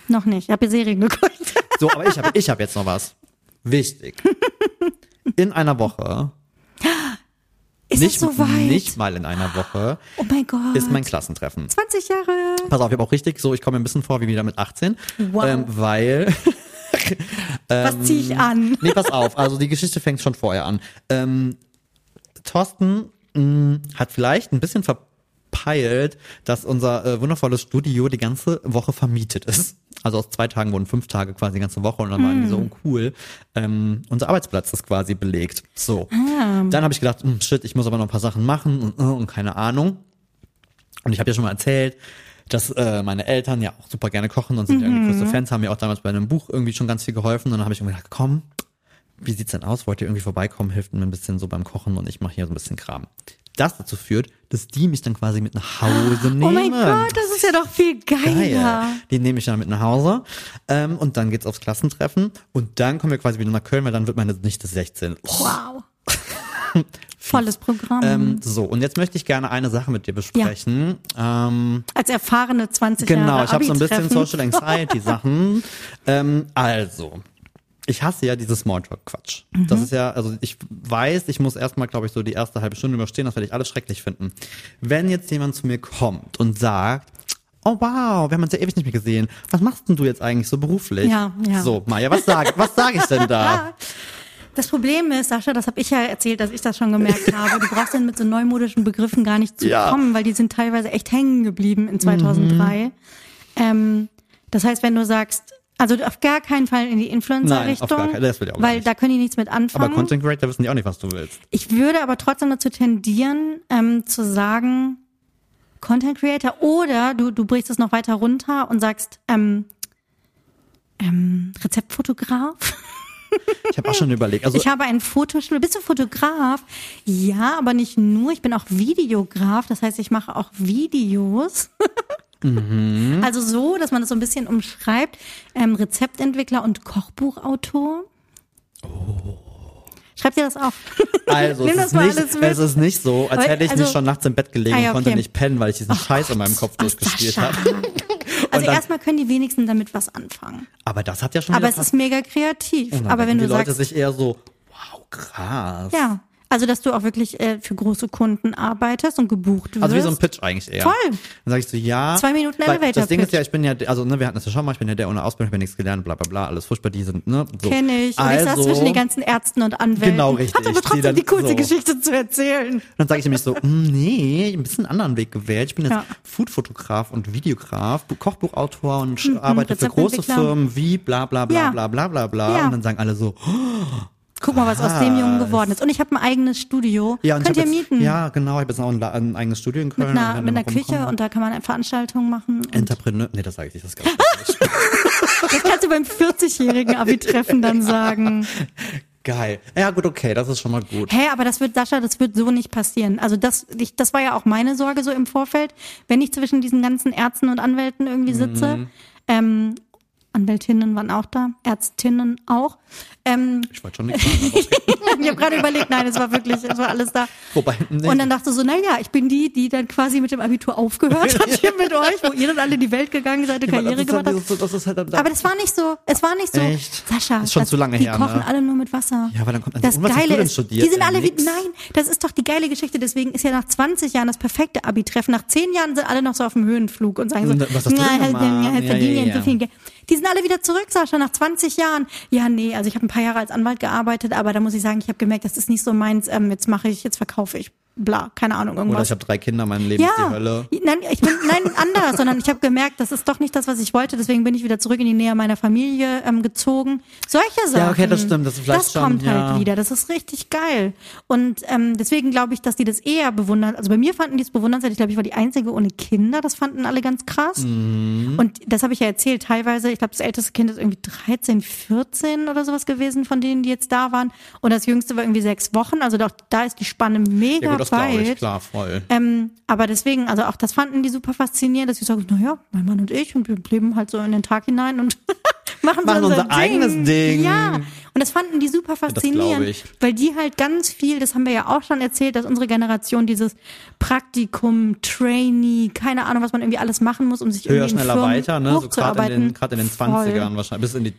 Noch nicht. Ich habe hier Serien geguckt. So, aber ich habe ich hab jetzt noch was. Wichtig. [laughs] In einer Woche, Ist nicht, es soweit? nicht mal in einer Woche, oh mein Gott. ist mein Klassentreffen. 20 Jahre. Pass auf, ich habe auch richtig so, ich komme mir ein bisschen vor wie wieder mit 18. Wow. Ähm, weil, [laughs] Was ziehe ich an? [laughs] nee, pass auf, also die Geschichte fängt schon vorher an. Ähm, Thorsten mh, hat vielleicht ein bisschen verpeilt, dass unser äh, wundervolles Studio die ganze Woche vermietet ist. Also aus zwei Tagen wurden fünf Tage quasi die ganze Woche und dann waren die so oh, cool. Ähm, unser Arbeitsplatz ist quasi belegt. So. Dann habe ich gedacht, hm, shit, ich muss aber noch ein paar Sachen machen und, äh, und keine Ahnung. Und ich habe ja schon mal erzählt, dass äh, meine Eltern ja auch super gerne kochen und sind ja irgendwie große Fans, haben mir auch damals bei einem Buch irgendwie schon ganz viel geholfen. Und dann habe ich mir gedacht, komm, wie sieht's denn aus? Wollt ihr irgendwie vorbeikommen, hilft mir ein bisschen so beim Kochen und ich mache hier so ein bisschen Kram. Das dazu führt, dass die mich dann quasi mit nach Hause nehmen. Oh mein Gott, das ist ja doch viel geiler. Geil. Die nehme ich dann mit nach Hause ähm, und dann geht's aufs Klassentreffen und dann kommen wir quasi wieder nach Köln, weil dann wird meine Nichte 16. Oh, Wow. [laughs] Volles Programm. ähm, so, und jetzt möchte ich gerne eine Sache mit dir besprechen. Ähm, Als erfahrene 20 Genau, Jahre ich habe so ein bisschen. Social Anxiety Sachen. [laughs] ähm, also, ich hasse ja dieses Smalltalk-Quatsch. Mhm. Das ist ja, also ich weiß, ich muss erstmal, glaube ich, so die erste halbe Stunde überstehen, das werde ich alles schrecklich finden. Wenn jetzt jemand zu mir kommt und sagt, oh wow, wir haben uns ja ewig nicht mehr gesehen, was machst denn du jetzt eigentlich so beruflich? Ja, ja. So, Maja, was sage was sag ich denn da? [laughs] Das Problem ist, Sascha, das habe ich ja erzählt, dass ich das schon gemerkt [laughs] habe. Du brauchst dann mit so neumodischen Begriffen gar nicht zu Ja. kommen, weil die sind teilweise echt hängen geblieben in 2003. Mhm. Ähm, das heißt, wenn du sagst, also auf gar keinen Fall in die Influencer-Richtung, weil nicht. da können die nichts mit anfangen. Aber Content Creator wissen die auch nicht, was du willst. Ich würde aber trotzdem dazu tendieren, ähm, zu sagen, Content Creator oder du, du brichst es noch weiter runter und sagst, ähm, ähm, Rezeptfotograf. [laughs] Ich habe auch schon überlegt. Also, Ich habe ein Fotostudio. Bist du Fotograf? Ja, aber nicht nur. Ich bin auch Videograf. Das heißt, ich mache auch Videos. [laughs] Mhm. Also so, dass man das so ein bisschen umschreibt. Ähm, Rezeptentwickler und Kochbuchautor. Schreib dir das auf. Also, [laughs] es das ist, nicht, es ist nicht so, als Aber, hätte ich also- nicht schon nachts im Bett gelegen Ah ja, und konnte okay. nicht pennen, weil ich diesen Scheiß in meinem Kopf Ach, durchgespielt habe. Also [laughs] erstmal können die wenigsten damit was anfangen. Aber das hat ja schon Aber es ist mega kreativ. Dann Aber wenn denken du die Leute sagst, sich eher so, wow, krass. ja, Also, dass du auch wirklich äh, für große Kunden arbeitest und gebucht wirst. Also wie so ein Pitch eigentlich eher. Voll. Dann sage ich so, ja. Zwei Minuten Elevator Das Ding ist Pitch. ja, ich bin ja, also ne, wir hatten das ja schon mal, ich bin ja der ohne Ausbildung, ich habe nichts gelernt, bla bla bla, alles furchtbar, die sind, ne? So. Kenn ich. Und also, ich saß zwischen den ganzen Ärzten und Anwälten. Genau, richtig. Hat aber Die trotzdem dann die coolste so- Geschichte zu erzählen. Dann sage ich nämlich so, "Mm, nee, ein bisschen einen anderen Weg gewählt. Ich bin jetzt Ja. Foodfotograf und Videograf, Bu- Kochbuchautor und sch- arbeite für große. Firmen wie bla bla bla Ja. bla bla bla bla. Ja. Und dann sagen alle so, Guck mal, was aus dem Jungen geworden ist. Und ich habe ein eigenes Studio. ja, und Könnt ihr jetzt, mieten. Ja, genau, ich habe jetzt auch ein, ein eigenes Studio in Köln. mit einer, mit einer Küche und da kann man Veranstaltungen machen. Entrepreneur, nee, das sage ich nicht, das nicht. [laughs] das kannst du beim 40-jährigen Abi-Treffen dann sagen. Geil. Ja, gut, okay, das ist schon mal gut. Hä, aber das wird, Sascha, das wird so nicht passieren. Also das, ich, das war ja auch meine Sorge so im Vorfeld, wenn ich zwischen diesen ganzen Ärzten und Anwälten irgendwie sitze. Mhm. Ähm, Anwältinnen waren auch da, Ärztinnen auch. Ähm, Ich wollte schon nichts sagen, okay. [laughs] ich habe gerade überlegt, nein, es war wirklich, es war alles da. Wobei, nee. Und dann dachte so, naja, ich bin die, die dann quasi mit dem Abitur aufgehört hat hier mit euch, wo ihr dann alle in die Welt gegangen seid, eine Karriere ist halt gemacht habt. ist halt Aber das war nicht so. Es war nicht so. Echt? Sascha, Ist schon das, zu lange die her, kochen ne? alle nur mit Wasser. Ja, aber dann kommt das und was Geile ist, studiert? die sind Äh, alle wie, nein, das ist doch die geile Geschichte. Deswegen ist ja nach 20 Jahren das perfekte Abi-Treffen. Nach 10 Jahren sind alle noch so auf dem Höhenflug und sagen so, was hast du denn "Na, gemacht? ja, verdienen ja, ja, so ja. Die sind alle wieder zurück, Sascha, nach 20 Jahren. Ja, nee, also ich habe ein paar Jahre als Anwalt gearbeitet, aber da muss ich sagen, ich habe gemerkt, das ist nicht so meins. Ähm, jetzt mache ich, jetzt verkaufe ich, bla, keine Ahnung, Oder irgendwas. ich habe drei Kinder, mein Leben ist die Hölle. Nein, ich bin nein anders, [laughs] sondern ich habe gemerkt, das ist doch nicht das, was ich wollte. Deswegen bin ich wieder zurück in die Nähe meiner Familie ähm, gezogen. Solche Sachen. Ja, okay, das stimmt, das ist vielleicht Das schon, kommt ja. halt wieder. Das ist richtig geil. Und ähm, deswegen glaube ich, dass die das eher bewundern. Also bei mir fanden die es bewundernswert. Ich glaube, ich war die einzige ohne Kinder. Das fanden alle ganz krass. Mhm. Und das habe ich ja erzählt. Teilweise, ich glaube, das älteste Kind ist irgendwie 13, 14 oder sowas gewesen von denen, die jetzt da waren. Und das jüngste war irgendwie sechs Wochen. Also doch, da ist die Spanne mega Ja, gut, das glaube ich, klar, voll. Ähm, aber deswegen, also auch das fanden die super faszinierend, dass ich sage, naja, mein Mann und ich und wir leben halt so in den Tag hinein und [laughs] machen, Machen unser, unser eigenes Ding. Ja, und das fanden die super faszinierend, weil die halt ganz viel, das haben wir ja auch schon erzählt, dass unsere Generation dieses Praktikum, Trainee, keine Ahnung, was man irgendwie alles machen muss, um sich Höher, irgendwie in schneller, Firmen weiter, ne? So gerade in den, gerade in den Voll. 20ern wahrscheinlich, bis in die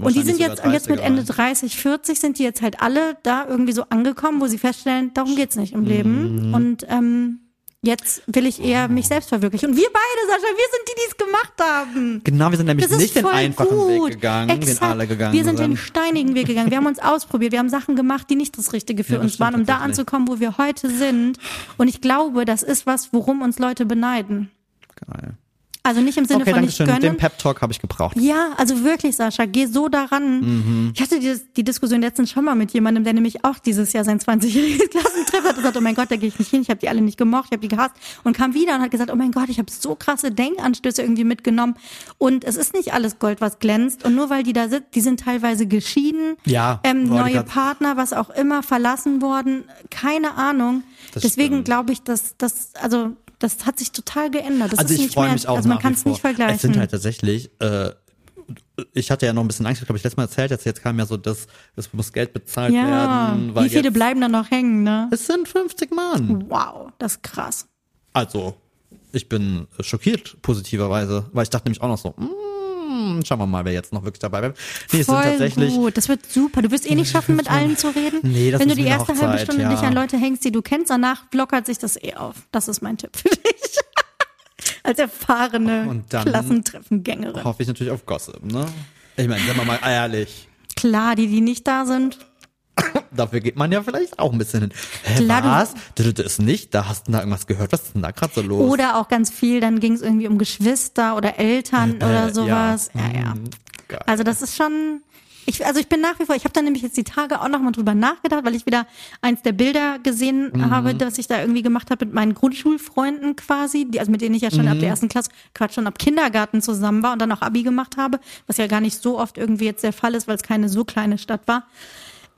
Und die sind jetzt, und jetzt mit Ende 30, 40 sind die jetzt halt alle da irgendwie so angekommen, wo sie feststellen, darum geht's nicht im Mhm. Leben. Und ähm, jetzt will ich eher mich selbst verwirklichen. Und wir beide, Sascha, wir sind die, die es gemacht haben. Genau, wir sind nämlich nicht den einfachen gut. Weg gegangen, Exakt. den alle gegangen Wir sind sind. den steinigen Weg gegangen. Wir haben uns ausprobiert. Wir haben Sachen gemacht, die nicht das Richtige für Ja, uns waren, um da anzukommen, wo wir heute sind. Und ich glaube, das ist was, worum uns Leute beneiden. Geil. Also nicht im Sinne Okay, von danke schön. gönnen. Den Pep-Talk habe ich gebraucht. Ja, also wirklich, Sascha, geh so daran. Mhm. Ich hatte die, die Diskussion letztens schon mal mit jemandem, der nämlich auch dieses Jahr sein 20-jähriges [laughs] Klassentreffen hat und gesagt, oh mein Gott, da gehe ich nicht hin, ich habe die alle nicht gemocht, ich habe die gehasst und kam wieder und hat gesagt, oh mein Gott, ich habe so krasse Denkanstöße irgendwie mitgenommen und es ist nicht alles Gold, was glänzt und nur weil die da sind, die sind teilweise geschieden, Ja, ähm, neue Partner, was auch immer, verlassen worden, keine Ahnung. Das Deswegen glaube ich, dass das, also das hat sich total geändert. Das Also ist ich freue mich auch Also man kann es nicht vergleichen. Es sind halt tatsächlich, äh, ich hatte ja noch ein bisschen Angst, ich glaube ich letztes Mal erzählt, jetzt, jetzt kam ja so, dass es muss Geld bezahlt Ja, werden. Weil wie viele jetzt, bleiben dann noch hängen, ne? Es sind 50 Mann. Wow, das ist krass. Also, ich bin schockiert positiverweise, weil ich dachte nämlich auch noch so, schauen wir mal, wer jetzt noch wirklich dabei bleibt. Nee, es sind tatsächlich, gut, das wird super. Du wirst eh nicht schaffen, mit allen zu reden. Nee, das Wenn du die erste halbe Hochzeit, Stunde ja. dich an Leute hängst, die du kennst, danach lockert sich das eh auf. Das ist mein Tipp für dich. [laughs] Als erfahrene Und dann- Klassentreffengängerin. hoffe ich natürlich auf Gossip, ne? Ich meine, sind wir mal ehrlich, Klar, die, die nicht da sind. Dafür geht man ja vielleicht auch ein bisschen hin. Hä, Klar, was? Du, du ist nicht, da hast du da irgendwas gehört, was ist denn da gerade so los? Oder auch ganz viel, dann ging es irgendwie um Geschwister oder Eltern Äh, oder ja. sowas. Ja, ja. Mhm, geil. Also das ist schon. Ich, also ich bin nach wie vor, ich habe da nämlich jetzt die Tage auch nochmal drüber nachgedacht, weil ich wieder eins der Bilder gesehen Mhm. habe, das ich da irgendwie gemacht habe mit meinen Grundschulfreunden quasi, die, also mit denen ich ja schon Mhm. ab der ersten Klasse, Quatsch, schon ab Kindergarten zusammen war und dann auch Abi gemacht habe, was ja gar nicht so oft irgendwie jetzt der Fall ist, weil es keine so kleine Stadt war.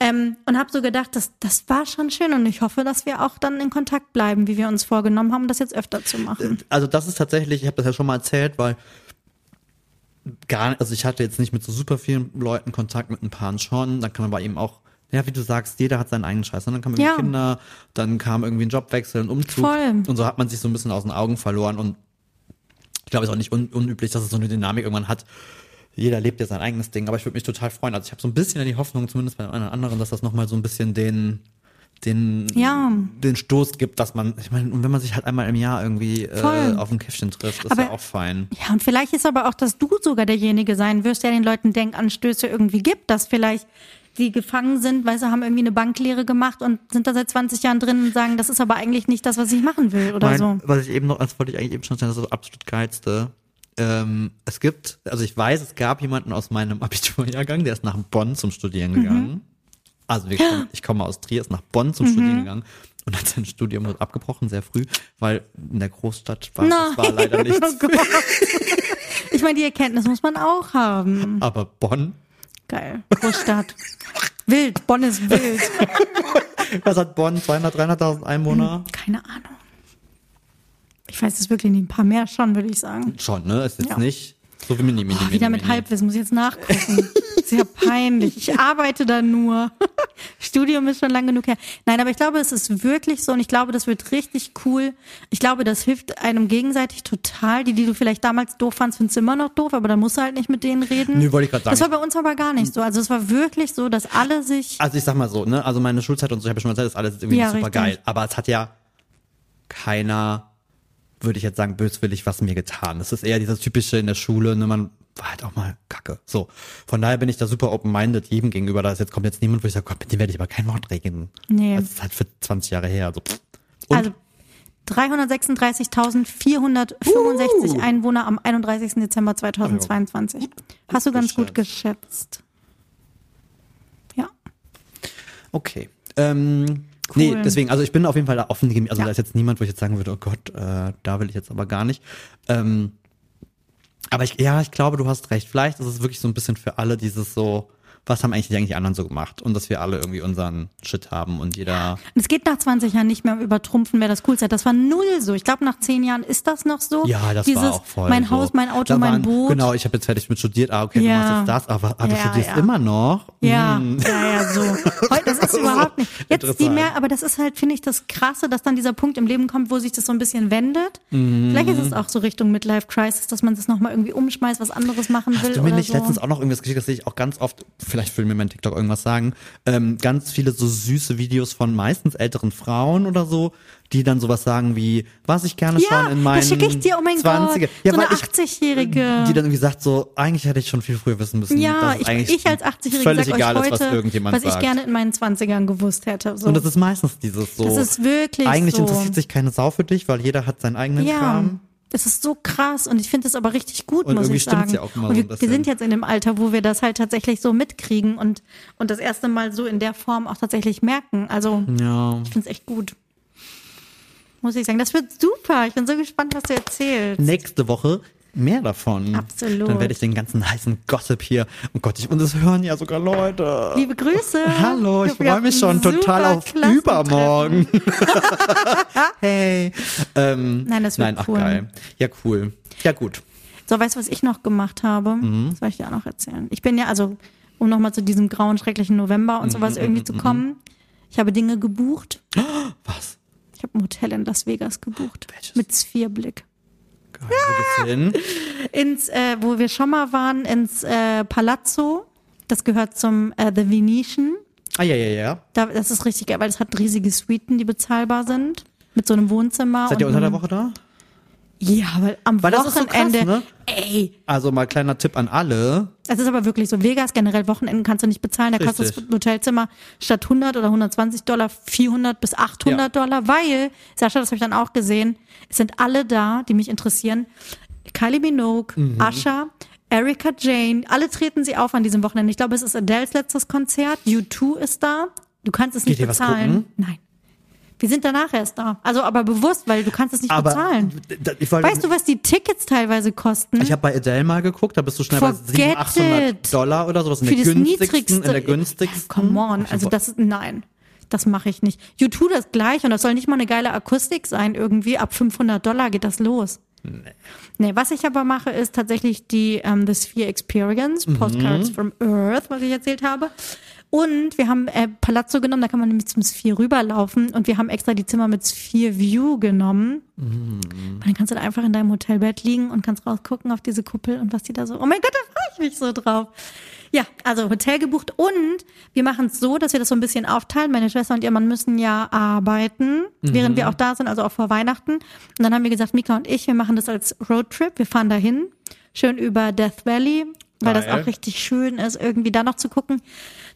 Ähm, und habe so gedacht, das, das war schon schön und ich hoffe, dass wir auch dann in Kontakt bleiben, wie wir uns vorgenommen haben, das jetzt öfter zu machen. also das ist tatsächlich, ich habe das ja schon mal erzählt, weil gar also ich hatte jetzt nicht mit so super vielen Leuten Kontakt, mit ein paar schon, dann kann man bei ihm auch, ja, wie du sagst, jeder hat seinen eigenen Scheiß. Und dann kamen Ja. Kinder, dann kam irgendwie ein Jobwechsel, ein Umzug. Voll. Und so hat man sich so ein bisschen aus den Augen verloren. Und ich glaube, es ist auch nicht un unüblich, dass es so eine Dynamik irgendwann hat. Jeder lebt ja sein eigenes Ding, aber ich würde mich total freuen. Also ich habe so ein bisschen die Hoffnung, zumindest bei einem anderen, dass das nochmal so ein bisschen den den, Ja. den Stoß gibt, dass man, ich meine, und wenn man sich halt einmal im Jahr irgendwie äh, auf ein Käffchen trifft, ist Aber- ja auch fein. Ja, und vielleicht ist aber auch, dass du sogar derjenige sein wirst, der den Leuten Denkanstöße irgendwie gibt, dass vielleicht die gefangen sind, weil sie haben irgendwie eine Banklehre gemacht und sind da seit 20 Jahren drin und sagen, das ist aber eigentlich nicht das, was ich machen will oder mein, so. Was ich eben noch, das wollte ich eigentlich eben schon sagen, das ist das absolut geilste. Ähm, es gibt, also ich weiß, es gab jemanden aus meinem [laughs] Abiturjahrgang, der ist nach Bonn zum Studieren Mhm. gegangen. Also wir kommen, [gasps] ich komme aus Trier, ist nach Bonn zum Studieren gegangen und hat sein Studium dort abgebrochen, sehr früh, weil in der Großstadt war, das war leider [laughs] nichts. Oh. Ich meine, die Erkenntnis muss man auch haben. Aber Bonn, Geil. Großstadt. wild. Bonn ist wild. [laughs] was hat Bonn? 200, 300.000 Einwohner? Keine Ahnung. Ich weiß es wirklich nicht. Ein paar mehr schon, würde ich sagen. Schon, ne? Ist jetzt Ja. nicht so wie mini, mini, Oh, mini, wieder mit mini. Halbwissen, muss ich jetzt nachgucken. [laughs] Sehr peinlich. Ich arbeite da nur. [laughs] Studium ist schon lang genug her. Nein, aber ich glaube, es ist wirklich so und ich glaube, das wird richtig cool. Ich glaube, das hilft einem gegenseitig total. Die, die du vielleicht damals doof fandst, findest du immer noch doof, aber dann musst du halt nicht mit denen reden. Nö, wollte ich gerade sagen. Das war bei uns aber gar nicht so. Also es war wirklich so, dass alle sich Also ich sag mal so, ne, also meine Schulzeit und so, ich habe ja schon mal gesagt, ist alles irgendwie Ja, super richtig. geil. Aber es hat ja keiner, würde ich jetzt sagen, böswillig was mir getan. Das ist eher dieses typische in der Schule, ne, man war halt auch mal kacke. So. Von daher bin ich da super open-minded jedem gegenüber. Da ist jetzt kommt jetzt niemand, wo ich sage, Gott, mit dem werde ich aber kein Wort reden. Nee. Das ist halt für 20 Jahre her. So. pff. Und Also 336.465 Uh. Einwohner am 31. Dezember 2022. Hast du ganz gut geschätzt. Ja. Okay. Ähm, Nee, Cool. deswegen, also ich bin auf jeden Fall da offen. Also Ja. da ist jetzt niemand, wo ich jetzt sagen würde, oh Gott, äh, da will ich jetzt aber gar nicht. Ähm, aber ich, ja, ich glaube, du hast recht. Vielleicht ist es wirklich so ein bisschen für alle dieses so, was haben eigentlich die, eigentlich anderen so gemacht? Und dass wir alle irgendwie unseren Shit haben und jeder. Es geht nach 20 Jahren nicht mehr um übertrumpfen, wer das coolste hat. Das war null so. Ich glaube, nach 10 Jahren ist das noch so. Ja, das Dieses, war auch voll. Mein so. Haus, mein Auto, Da mein waren- Boot. Genau, ich habe jetzt fertig mit studiert. Ah, okay, Ja. du machst jetzt das, aber ah, du Ja, studierst ja. immer noch. Ja, Hm. ja, ja, so. [laughs] Heute, das ist überhaupt nicht. Jetzt die mehr, aber das ist halt, finde ich, das Krasse, dass dann dieser Punkt im Leben kommt, wo sich das so ein bisschen wendet. Mhm. Vielleicht ist es auch so Richtung Midlife Crisis, dass man das nochmal irgendwie umschmeißt, was anderes machen will Hast du mir nicht so. letztens auch noch irgendwas geschickt, das sehe ich auch ganz oft, vielleicht will mir mein TikTok irgendwas sagen, ähm, ganz viele so süße Videos von meistens älteren Frauen oder so, die dann sowas sagen wie, was ich gerne ja, schon in meinen das schicke ich dir, oh mein 20er. Gott. Ja, so eine weil ich, 80-Jährige. die dann irgendwie sagt so, eigentlich hätte ich schon viel früher wissen müssen. Ja, ich, eigentlich ich als 80-Jährige völlig sag egal euch ist, was heute, irgendjemand was sagt. ich gerne in meinen 20ern gewusst hätte. So. Und das ist meistens dieses so. Das ist wirklich Eigentlich so. interessiert sich keine Sau für dich, weil jeder hat seinen eigenen ja, Kram. Das ist so krass und ich finde das aber richtig gut, Und muss ich sagen. ja auch immer und wir, wir sind jetzt in dem Alter, wo wir das halt tatsächlich so mitkriegen und, und das erste Mal so in der Form auch tatsächlich merken. Also Ja. ich finde es echt gut. Muss ich sagen. Das wird super. Ich bin so gespannt, was du erzählst. Nächste Woche mehr davon. Absolut. Dann werde ich den ganzen heißen Gossip hier. Oh Gott, ich, und das hören ja sogar Leute. Liebe Grüße. Hallo, ich freue mich schon total auf übermorgen. [laughs] hey. Ähm, Nein, das wird nein, ach cool. geil. Ja, cool. Ja, gut. So, weißt du, was ich noch gemacht habe? Mhm. Das soll ich dir auch noch erzählen. Ich bin ja, also, um nochmal zu diesem grauen, schrecklichen November und Mhm, sowas irgendwie zu kommen. Ich habe Dinge gebucht. [gasps] Was? Ich habe ein Hotel in Las Vegas gebucht. Welches? Mit Sphärblick. Wo hin? Ins, äh, wo wir schon mal waren, ins äh, Palazzo. Das gehört zum äh, The Venetian. Ah, ja, ja, ja. Da, das ist richtig geil, weil es hat riesige Suiten, die bezahlbar sind. Mit so einem Wohnzimmer. Seid ihr unter der Woche da? Ja, weil am Weil ist so krass, Wochenende. ne? Ey, Also mal kleiner Tipp an alle. Es ist aber wirklich so, Vegas generell Wochenenden kannst du nicht bezahlen. Da kostet das Richtig. Hotelzimmer statt 100 oder 120 Dollar 400 bis 800 Dollar, weil, Sascha, das habe ich dann auch gesehen, es sind alle da, die mich interessieren. Kylie Minogue, Mhm. Asha, Erika Jane, alle treten sie auf an diesem Wochenende. Ich glaube, es ist Adele's letztes Konzert. U2 ist da. Du kannst es nicht Geht was bezahlen. Nein. Wir sind danach erst da. Also aber bewusst, weil du kannst es nicht Aber bezahlen. d- ich wollte, Weißt du, was die Tickets teilweise kosten? ich habe bei Adele mal geguckt, da bist du schnell bei Forget 700, 800 it. Dollar oder sowas in für der das günstigsten, niedrigste. in der günstigsten. Come on, also das ist, nein, das mache ich nicht. U2 das gleich und das soll nicht mal eine geile Akustik sein irgendwie. Ab 500 Dollar geht das los. Nee. nee was ich aber mache, ist tatsächlich die ähm, The Sphere Experience, Mhm. Postcards from Earth, was ich erzählt habe. Und wir haben äh, Palazzo genommen, da kann man nämlich zum Sphere rüberlaufen und wir haben extra die Zimmer mit Sphere View genommen. Mhm. Und dann kannst du da einfach in deinem Hotelbett liegen und kannst rausgucken auf diese Kuppel und was die da so. Oh mein Gott, da freue ich mich so drauf. Ja, also Hotel gebucht und wir machen es so, dass wir das so ein bisschen aufteilen. Meine Schwester und ihr Mann müssen ja arbeiten, während wir auch da sind, also auch vor Weihnachten. Und dann haben wir gesagt, Mika und ich, wir machen das als Roadtrip. Wir fahren dahin, schön über Death Valley, weil das Geil. auch richtig schön ist, irgendwie da noch zu gucken.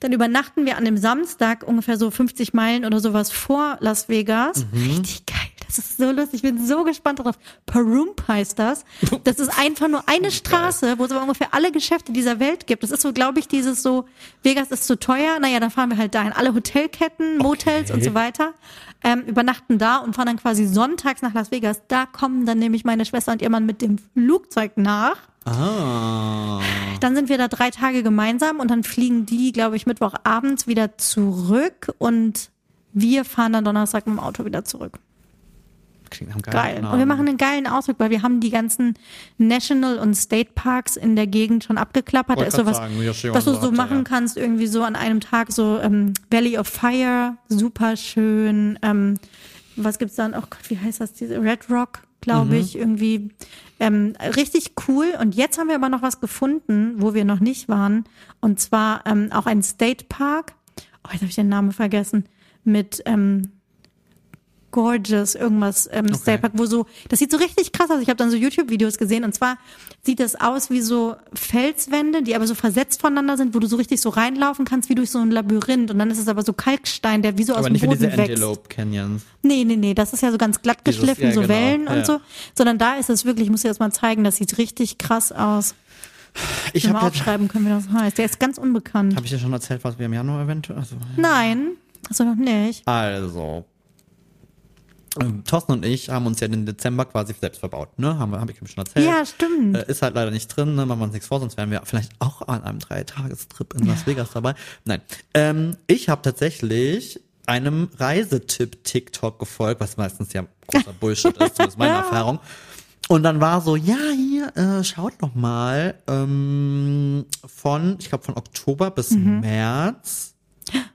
Dann übernachten wir an dem Samstag ungefähr so 50 Meilen oder sowas vor Las Vegas. Richtig geil. Das ist so lustig. Ich bin so gespannt darauf. Parump heißt das. Das ist einfach nur eine Straße, wo es aber ungefähr alle Geschäfte dieser Welt gibt. Das ist so, glaube ich, dieses so, Vegas ist zu teuer. Naja, dann fahren wir halt dahin. Alle Hotelketten, Motels und so weiter. Ähm, übernachten da und fahren dann quasi sonntags nach Las Vegas. Da kommen dann nämlich meine Schwester und ihr Mann mit dem Flugzeug nach. Ah. Dann sind wir da drei Tage gemeinsam und dann fliegen die, glaube ich, Mittwochabends wieder zurück und wir fahren dann Donnerstag mit dem Auto wieder zurück. Klingt nach einem Geil. geilen Und wir machen einen geilen Ausdruck, weil wir haben die ganzen National und State Parks in der Gegend schon abgeklappert. Da ist sowas, sagen, was du so machen ja. kannst, irgendwie so an einem Tag, so ähm, Valley of Fire, super schön. Ähm, was gibt's dann? Oh Gott, wie heißt das? Diese Red Rock, glaube Mhm. ich, irgendwie. Ähm, richtig cool. Und jetzt haben wir aber noch was gefunden, wo wir noch nicht waren. Und zwar ähm, auch ein State Park. Oh, jetzt habe ich den Namen vergessen. Mit ähm, Gorgeous, irgendwas ähm, State Park, wo so, das sieht so richtig krass aus. Ich habe dann so YouTube-Videos gesehen und zwar sieht das aus wie so Felswände, die aber so versetzt voneinander sind, wo du so richtig so reinlaufen kannst wie durch so ein Labyrinth und dann ist es aber so Kalkstein, der wie so aus Aber dem nicht wie Boden diese wächst. Antelope Canyons. Nee, nee, nee, das ist ja so ganz glatt Dieses- geschliffen, ja, so genau, Wellen und ja. so, sondern da ist es wirklich, ich muss dir das mal zeigen, das sieht richtig krass aus. Ich habe ja, aufschreiben können, wie das heißt. Der ist ganz unbekannt. hab ich ja schon erzählt, was wir im Januar eventuell. Also, Nein, also noch nicht. also Thorsten und ich haben uns ja den Dezember quasi selbst verbaut, ne? Haben wir, hab ich ihm schon erzählt. Ja, stimmt. Äh, ist halt leider nicht drin, ne? machen wir uns nichts vor, sonst wären wir vielleicht auch an einem Dreitagestrip in Las Vegas dabei. Nein. Ähm, ich habe tatsächlich einem Reisetipp-TikTok gefolgt, was meistens ja großer [laughs] Bullshit ist, zumindest meine Ja. Erfahrung. Und dann war so, ja, hier, äh, schaut noch mal ähm, von, ich glaube von Oktober bis Mhm. März,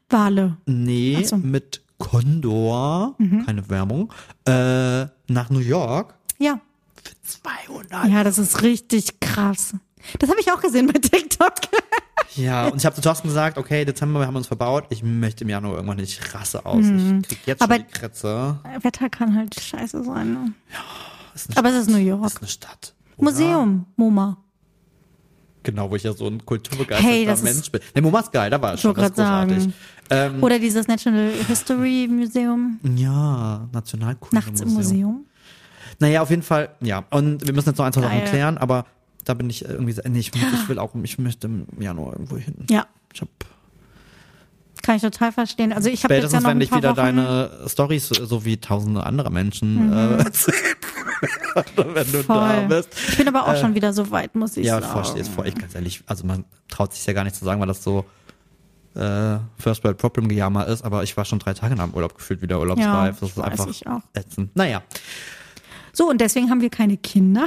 Wale. nee, so. Mit Condor, keine Werbung, äh, nach New York. Ja. 200 Ja, das ist richtig krass. Das habe ich auch gesehen bei TikTok. [laughs] Ja, und ich habe zu Thorsten gesagt, okay, Dezember, wir haben uns verbaut. Ich möchte im Januar irgendwann nicht, ich rasse aus. Ich krieg jetzt Aber- schon die Krätze. Wetter kann halt scheiße sein. Ne? Ist eine Aber es ist New York. Ist eine Stadt. oder? Museum, MoMA. Genau, wo ich ja so ein kulturbegeisterter Hey, Mensch bin. Nee, MoMA ist geil, da war ich schon, das ist großartig. Ähm, Oder dieses National History Museum. ja, Nationalkunde Nachts im Museum. Naja, auf jeden Fall, ja. Und wir müssen jetzt noch ein, zwei Sachen klären, aber da bin ich irgendwie, so- nee, ich, ich [gasps] will auch, ich möchte im Januar irgendwo hin. Ja, Ich hab, kann ich total verstehen. Also ich habe jetzt ja spätestens, noch wenn ich wieder Wochen. deine Stories so wie tausende andere Menschen Mhm. äh, [laughs] wenn du da Voll. bist. Ich bin aber auch schon wieder so weit, muss ich Ja, sagen. verstehe es voll. Ich ganz ehrlich, also man traut sich ja gar nicht zu sagen, weil das so äh, First World Problem Gejammer ist, aber ich war schon drei Tage nach dem Urlaub gefühlt wieder urlaubsreif. das ist einfach ätzend. Naja. So, und deswegen haben wir keine Kinder,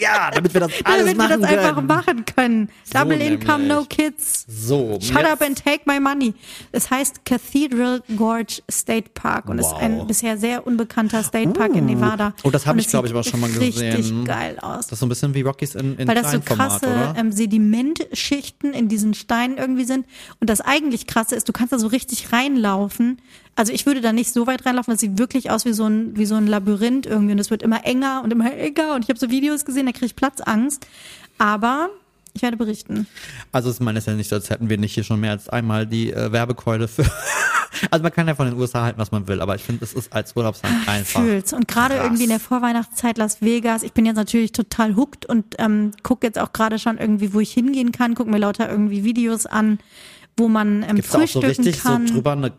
Ja, damit wir das [laughs] alles damit wir machen das einfach können. machen können. Double Income, nämlich. no kids. So, Shut up and take my money. Es heißt Cathedral Gorge State Park und ist Wow. ein bisher sehr unbekannter State Park in Nevada. Oh, das hab Und ich, es glaub sieht ich, aber schon mal gesehen. Richtig geil aus. Das ist so ein bisschen wie Rockies in, in Weil das so krasse ähm, Sedimentschichten in diesen Steinen irgendwie sind. Und das eigentlich krasse ist, du kannst da so richtig reinlaufen. Also ich würde da nicht so weit reinlaufen, das sieht wirklich aus wie so ein, wie so ein Labyrinth irgendwie. Und es wird immer enger und immer enger. Und ich habe so Videos gesehen, da kriege ich Platzangst. Aber ich werde berichten. Also ich meine, es ist ja nicht so, als hätten wir nicht hier schon mehr als einmal die äh, Werbekeule für. [laughs] also man kann ja von den USA halten, was man will, aber ich finde, es ist als Urlaubsland einfach. Fühl's. Und gerade irgendwie in der Vorweihnachtszeit Las Vegas. Ich bin jetzt natürlich total hooked und ähm, gucke jetzt auch gerade schon irgendwie, wo ich hingehen kann. Guck mir lauter irgendwie Videos an, wo man ähm, Gibt's da auch so frühstücken richtig kann. so drüber eine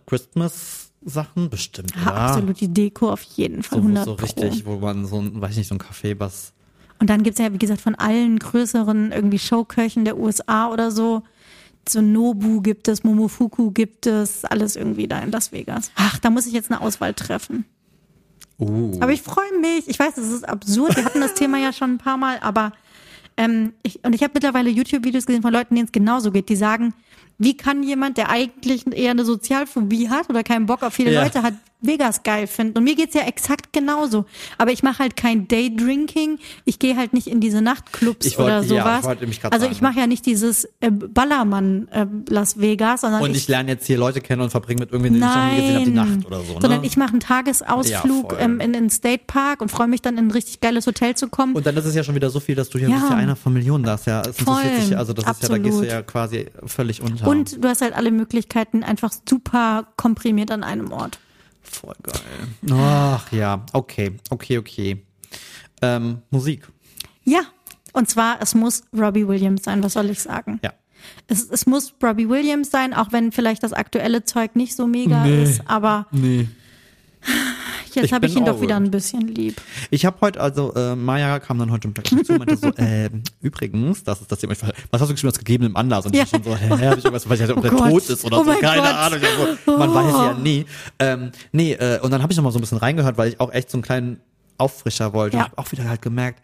Christmas-Sachen? Bestimmt, Ja, absolut die Deko auf jeden Fall. So, 100 so Pro. richtig, wo man so ein, weiß ich nicht, so ein Café, was. Und dann gibt's ja, wie gesagt, von allen größeren irgendwie Showköchen der USA oder so. So Nobu gibt es, Momofuku gibt es, alles irgendwie da in Las Vegas. Ach, da muss ich jetzt eine Auswahl treffen. Uh. Aber ich freue mich. Ich weiß, es ist absurd. Wir hatten das Thema ja schon ein paar Mal, aber ähm, ich, und ich habe mittlerweile YouTube-Videos gesehen von Leuten, denen es genauso geht, die sagen, wie kann jemand, der eigentlich eher eine Sozialphobie hat oder keinen Bock auf viele Ja. Leute hat, Vegas geil finde. Und mir geht's ja exakt genauso. Aber ich mache halt kein Daydrinking. Ich gehe halt nicht in diese Nachtclubs Ich wollt- oder ja, sowas. ich mich grad also sagen. ich mache ja nicht dieses äh, Ballermann äh, Las Vegas, sondern Und ich, ich lerne jetzt hier Leute kennen und verbringe mit irgendwen, den ich noch nie gesehen habe, die Nein. Nacht oder so. Ne? Sondern ich mache einen Tagesausflug Ja, ähm, in den State Park und freue mich dann in ein richtig geiles Hotel zu kommen. und dann ist es ja schon wieder so viel, dass du hier Ja. bist ja einer von Millionen da. Ja, es Voll. dich, also das ist ja, da gehst du Absolut. ja quasi völlig unter. Und du hast halt alle Möglichkeiten einfach super komprimiert an einem Ort. Voll geil. Ach ja, okay, okay, okay. Ähm, Musik. Ja. Und zwar, es muss Robbie Williams sein, was soll ich sagen? Ja. Es, es muss Robbie Williams sein, auch wenn vielleicht das aktuelle Zeug nicht so mega Nee. ist, aber Nee. Jetzt habe ich ihn doch wieder ein bisschen lieb. Ich habe heute, also äh, Maya kam dann heute Mittag zu und meinte so, [laughs] äh, übrigens, das ist das Thema. Ich war, Was hast du geschrieben, aus gegebenem Anlass? Und Ja. ich schon so, hä, hab ich irgendwas, weiß ich nicht, ob Oh der Gott. tot ist oder Oh so, keine Gott. Ahnung. Also, man Oh. weiß ja nie. Ähm, nee, äh, und dann habe ich noch mal so ein bisschen reingehört, weil ich auch echt so einen kleinen Auffrischer wollte. Ja. Ich habe auch wieder halt gemerkt,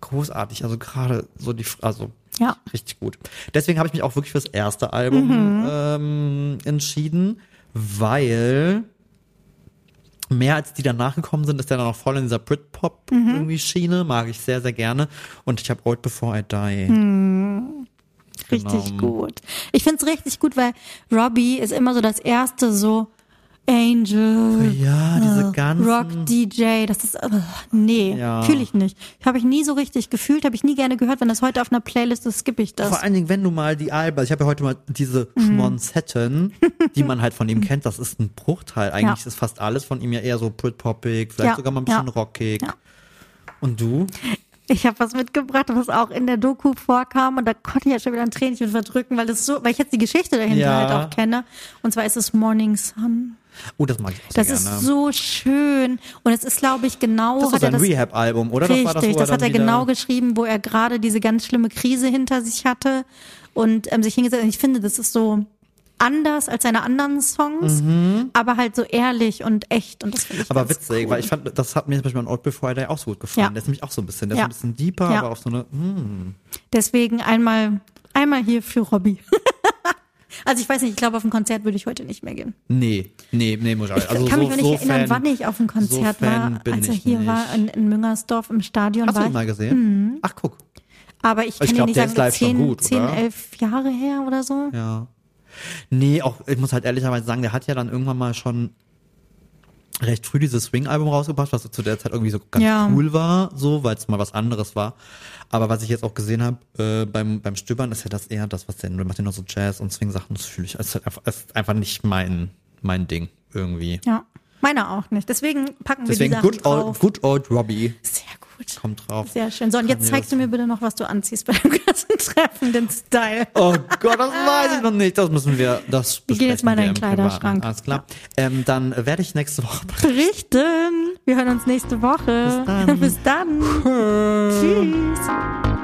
großartig, also gerade so die, also Ja. richtig gut. Deswegen habe ich mich auch wirklich fürs erste Album Mhm. ähm, entschieden, weil mehr als die danach gekommen sind, ist der dann auch voll in dieser Britpop Mhm. irgendwie Schiene, mag ich sehr, sehr gerne. Und ich habe Old Before I Die. Mhm. Richtig Genau. gut. Ich find's richtig gut, weil Robbie ist immer so das erste so Angel. Ja, diese ganzen. Rock DJ, das ist äh, nee, Ja. fühle ich nicht. Habe ich nie so richtig gefühlt, habe ich nie gerne gehört. Wenn das heute auf einer Playlist ist, skippe ich das. Vor allen Dingen, wenn du mal die Alben, also ich habe ja heute mal diese Mhm. Schmonzetten, [laughs] die man halt von ihm kennt, das ist ein Bruchteil. Eigentlich Ja. ist fast alles von ihm ja eher so Britpoppig, vielleicht sogar mal ein bisschen rockig. Ja. Und du? Ich habe was mitgebracht, was auch in der Doku vorkam und da konnte ich ja schon wieder ein Tränchen verdrücken, weil das so, weil ich jetzt die Geschichte dahinter Ja. halt auch kenne. Und zwar ist es Morning Sun. Oh, das mag ich auch Das gerne. ist so schön und es ist, glaube ich, genau. das ist sein Rehab-Album, oder? Richtig, das, das, das, hat er wieder- genau geschrieben, wo er gerade diese ganz schlimme Krise hinter sich hatte und ähm, sich hingesetzt hat. Ich finde, das ist so anders als seine anderen Songs, aber halt so ehrlich und echt und das finde ich Mhm. Aber witzig, cool. weil ich fand, das hat mir zum Beispiel an Old Before I Die auch so gut gefallen. Ja. Der ist nämlich auch so ein bisschen, der Ja. ist ein bisschen deeper, Ja. aber auf so eine, hm. Deswegen einmal, einmal hier für Robbie. [laughs] also ich weiß nicht, ich glaube, auf ein Konzert würde ich heute nicht mehr gehen. Nee, nee, nee, muss ich Ich also kann so, mich noch nicht so erinnern, Fan, wann ich auf dem Konzert so war, als er ich hier nicht. war in, in Müngersdorf im Stadion. Hast du ihn mal ich, gesehen? Ach, guck. aber ich kann dir glaub, nicht sagen, live zehn, gut, zehn elf Jahre her oder so. Ja. Nee, auch, ich muss halt ehrlicherweise sagen, der hat ja dann irgendwann mal schon recht früh dieses Swing-Album rausgebracht, was zu der Zeit irgendwie so ganz Ja. cool war, so, weil es mal was anderes war. Aber was ich jetzt auch gesehen habe äh, beim, beim Stöbern, ist ja das eher das, was der der macht ja noch so Jazz und Swing-Sachen, das fühle ich. Es ist, halt ist einfach nicht mein, mein Ding irgendwie. Ja, meiner auch nicht. Deswegen packen wir Deswegen die Sachen good drauf. old, good old Robbie Sehr gut. Kommt drauf. Sehr schön. So, und jetzt zeigst du mir bitte noch, was du anziehst bei dem [laughs] Klassentreffen, den Style. Oh Gott, das weiß ich noch nicht. Das müssen wir, das Wir gehen jetzt mal in deinen Kleiderschrank. Alles klar. Ähm, dann werde ich nächste Woche Berichten. Wir hören uns nächste Woche. Bis dann. [laughs] Bis dann. [laughs] Tschüss.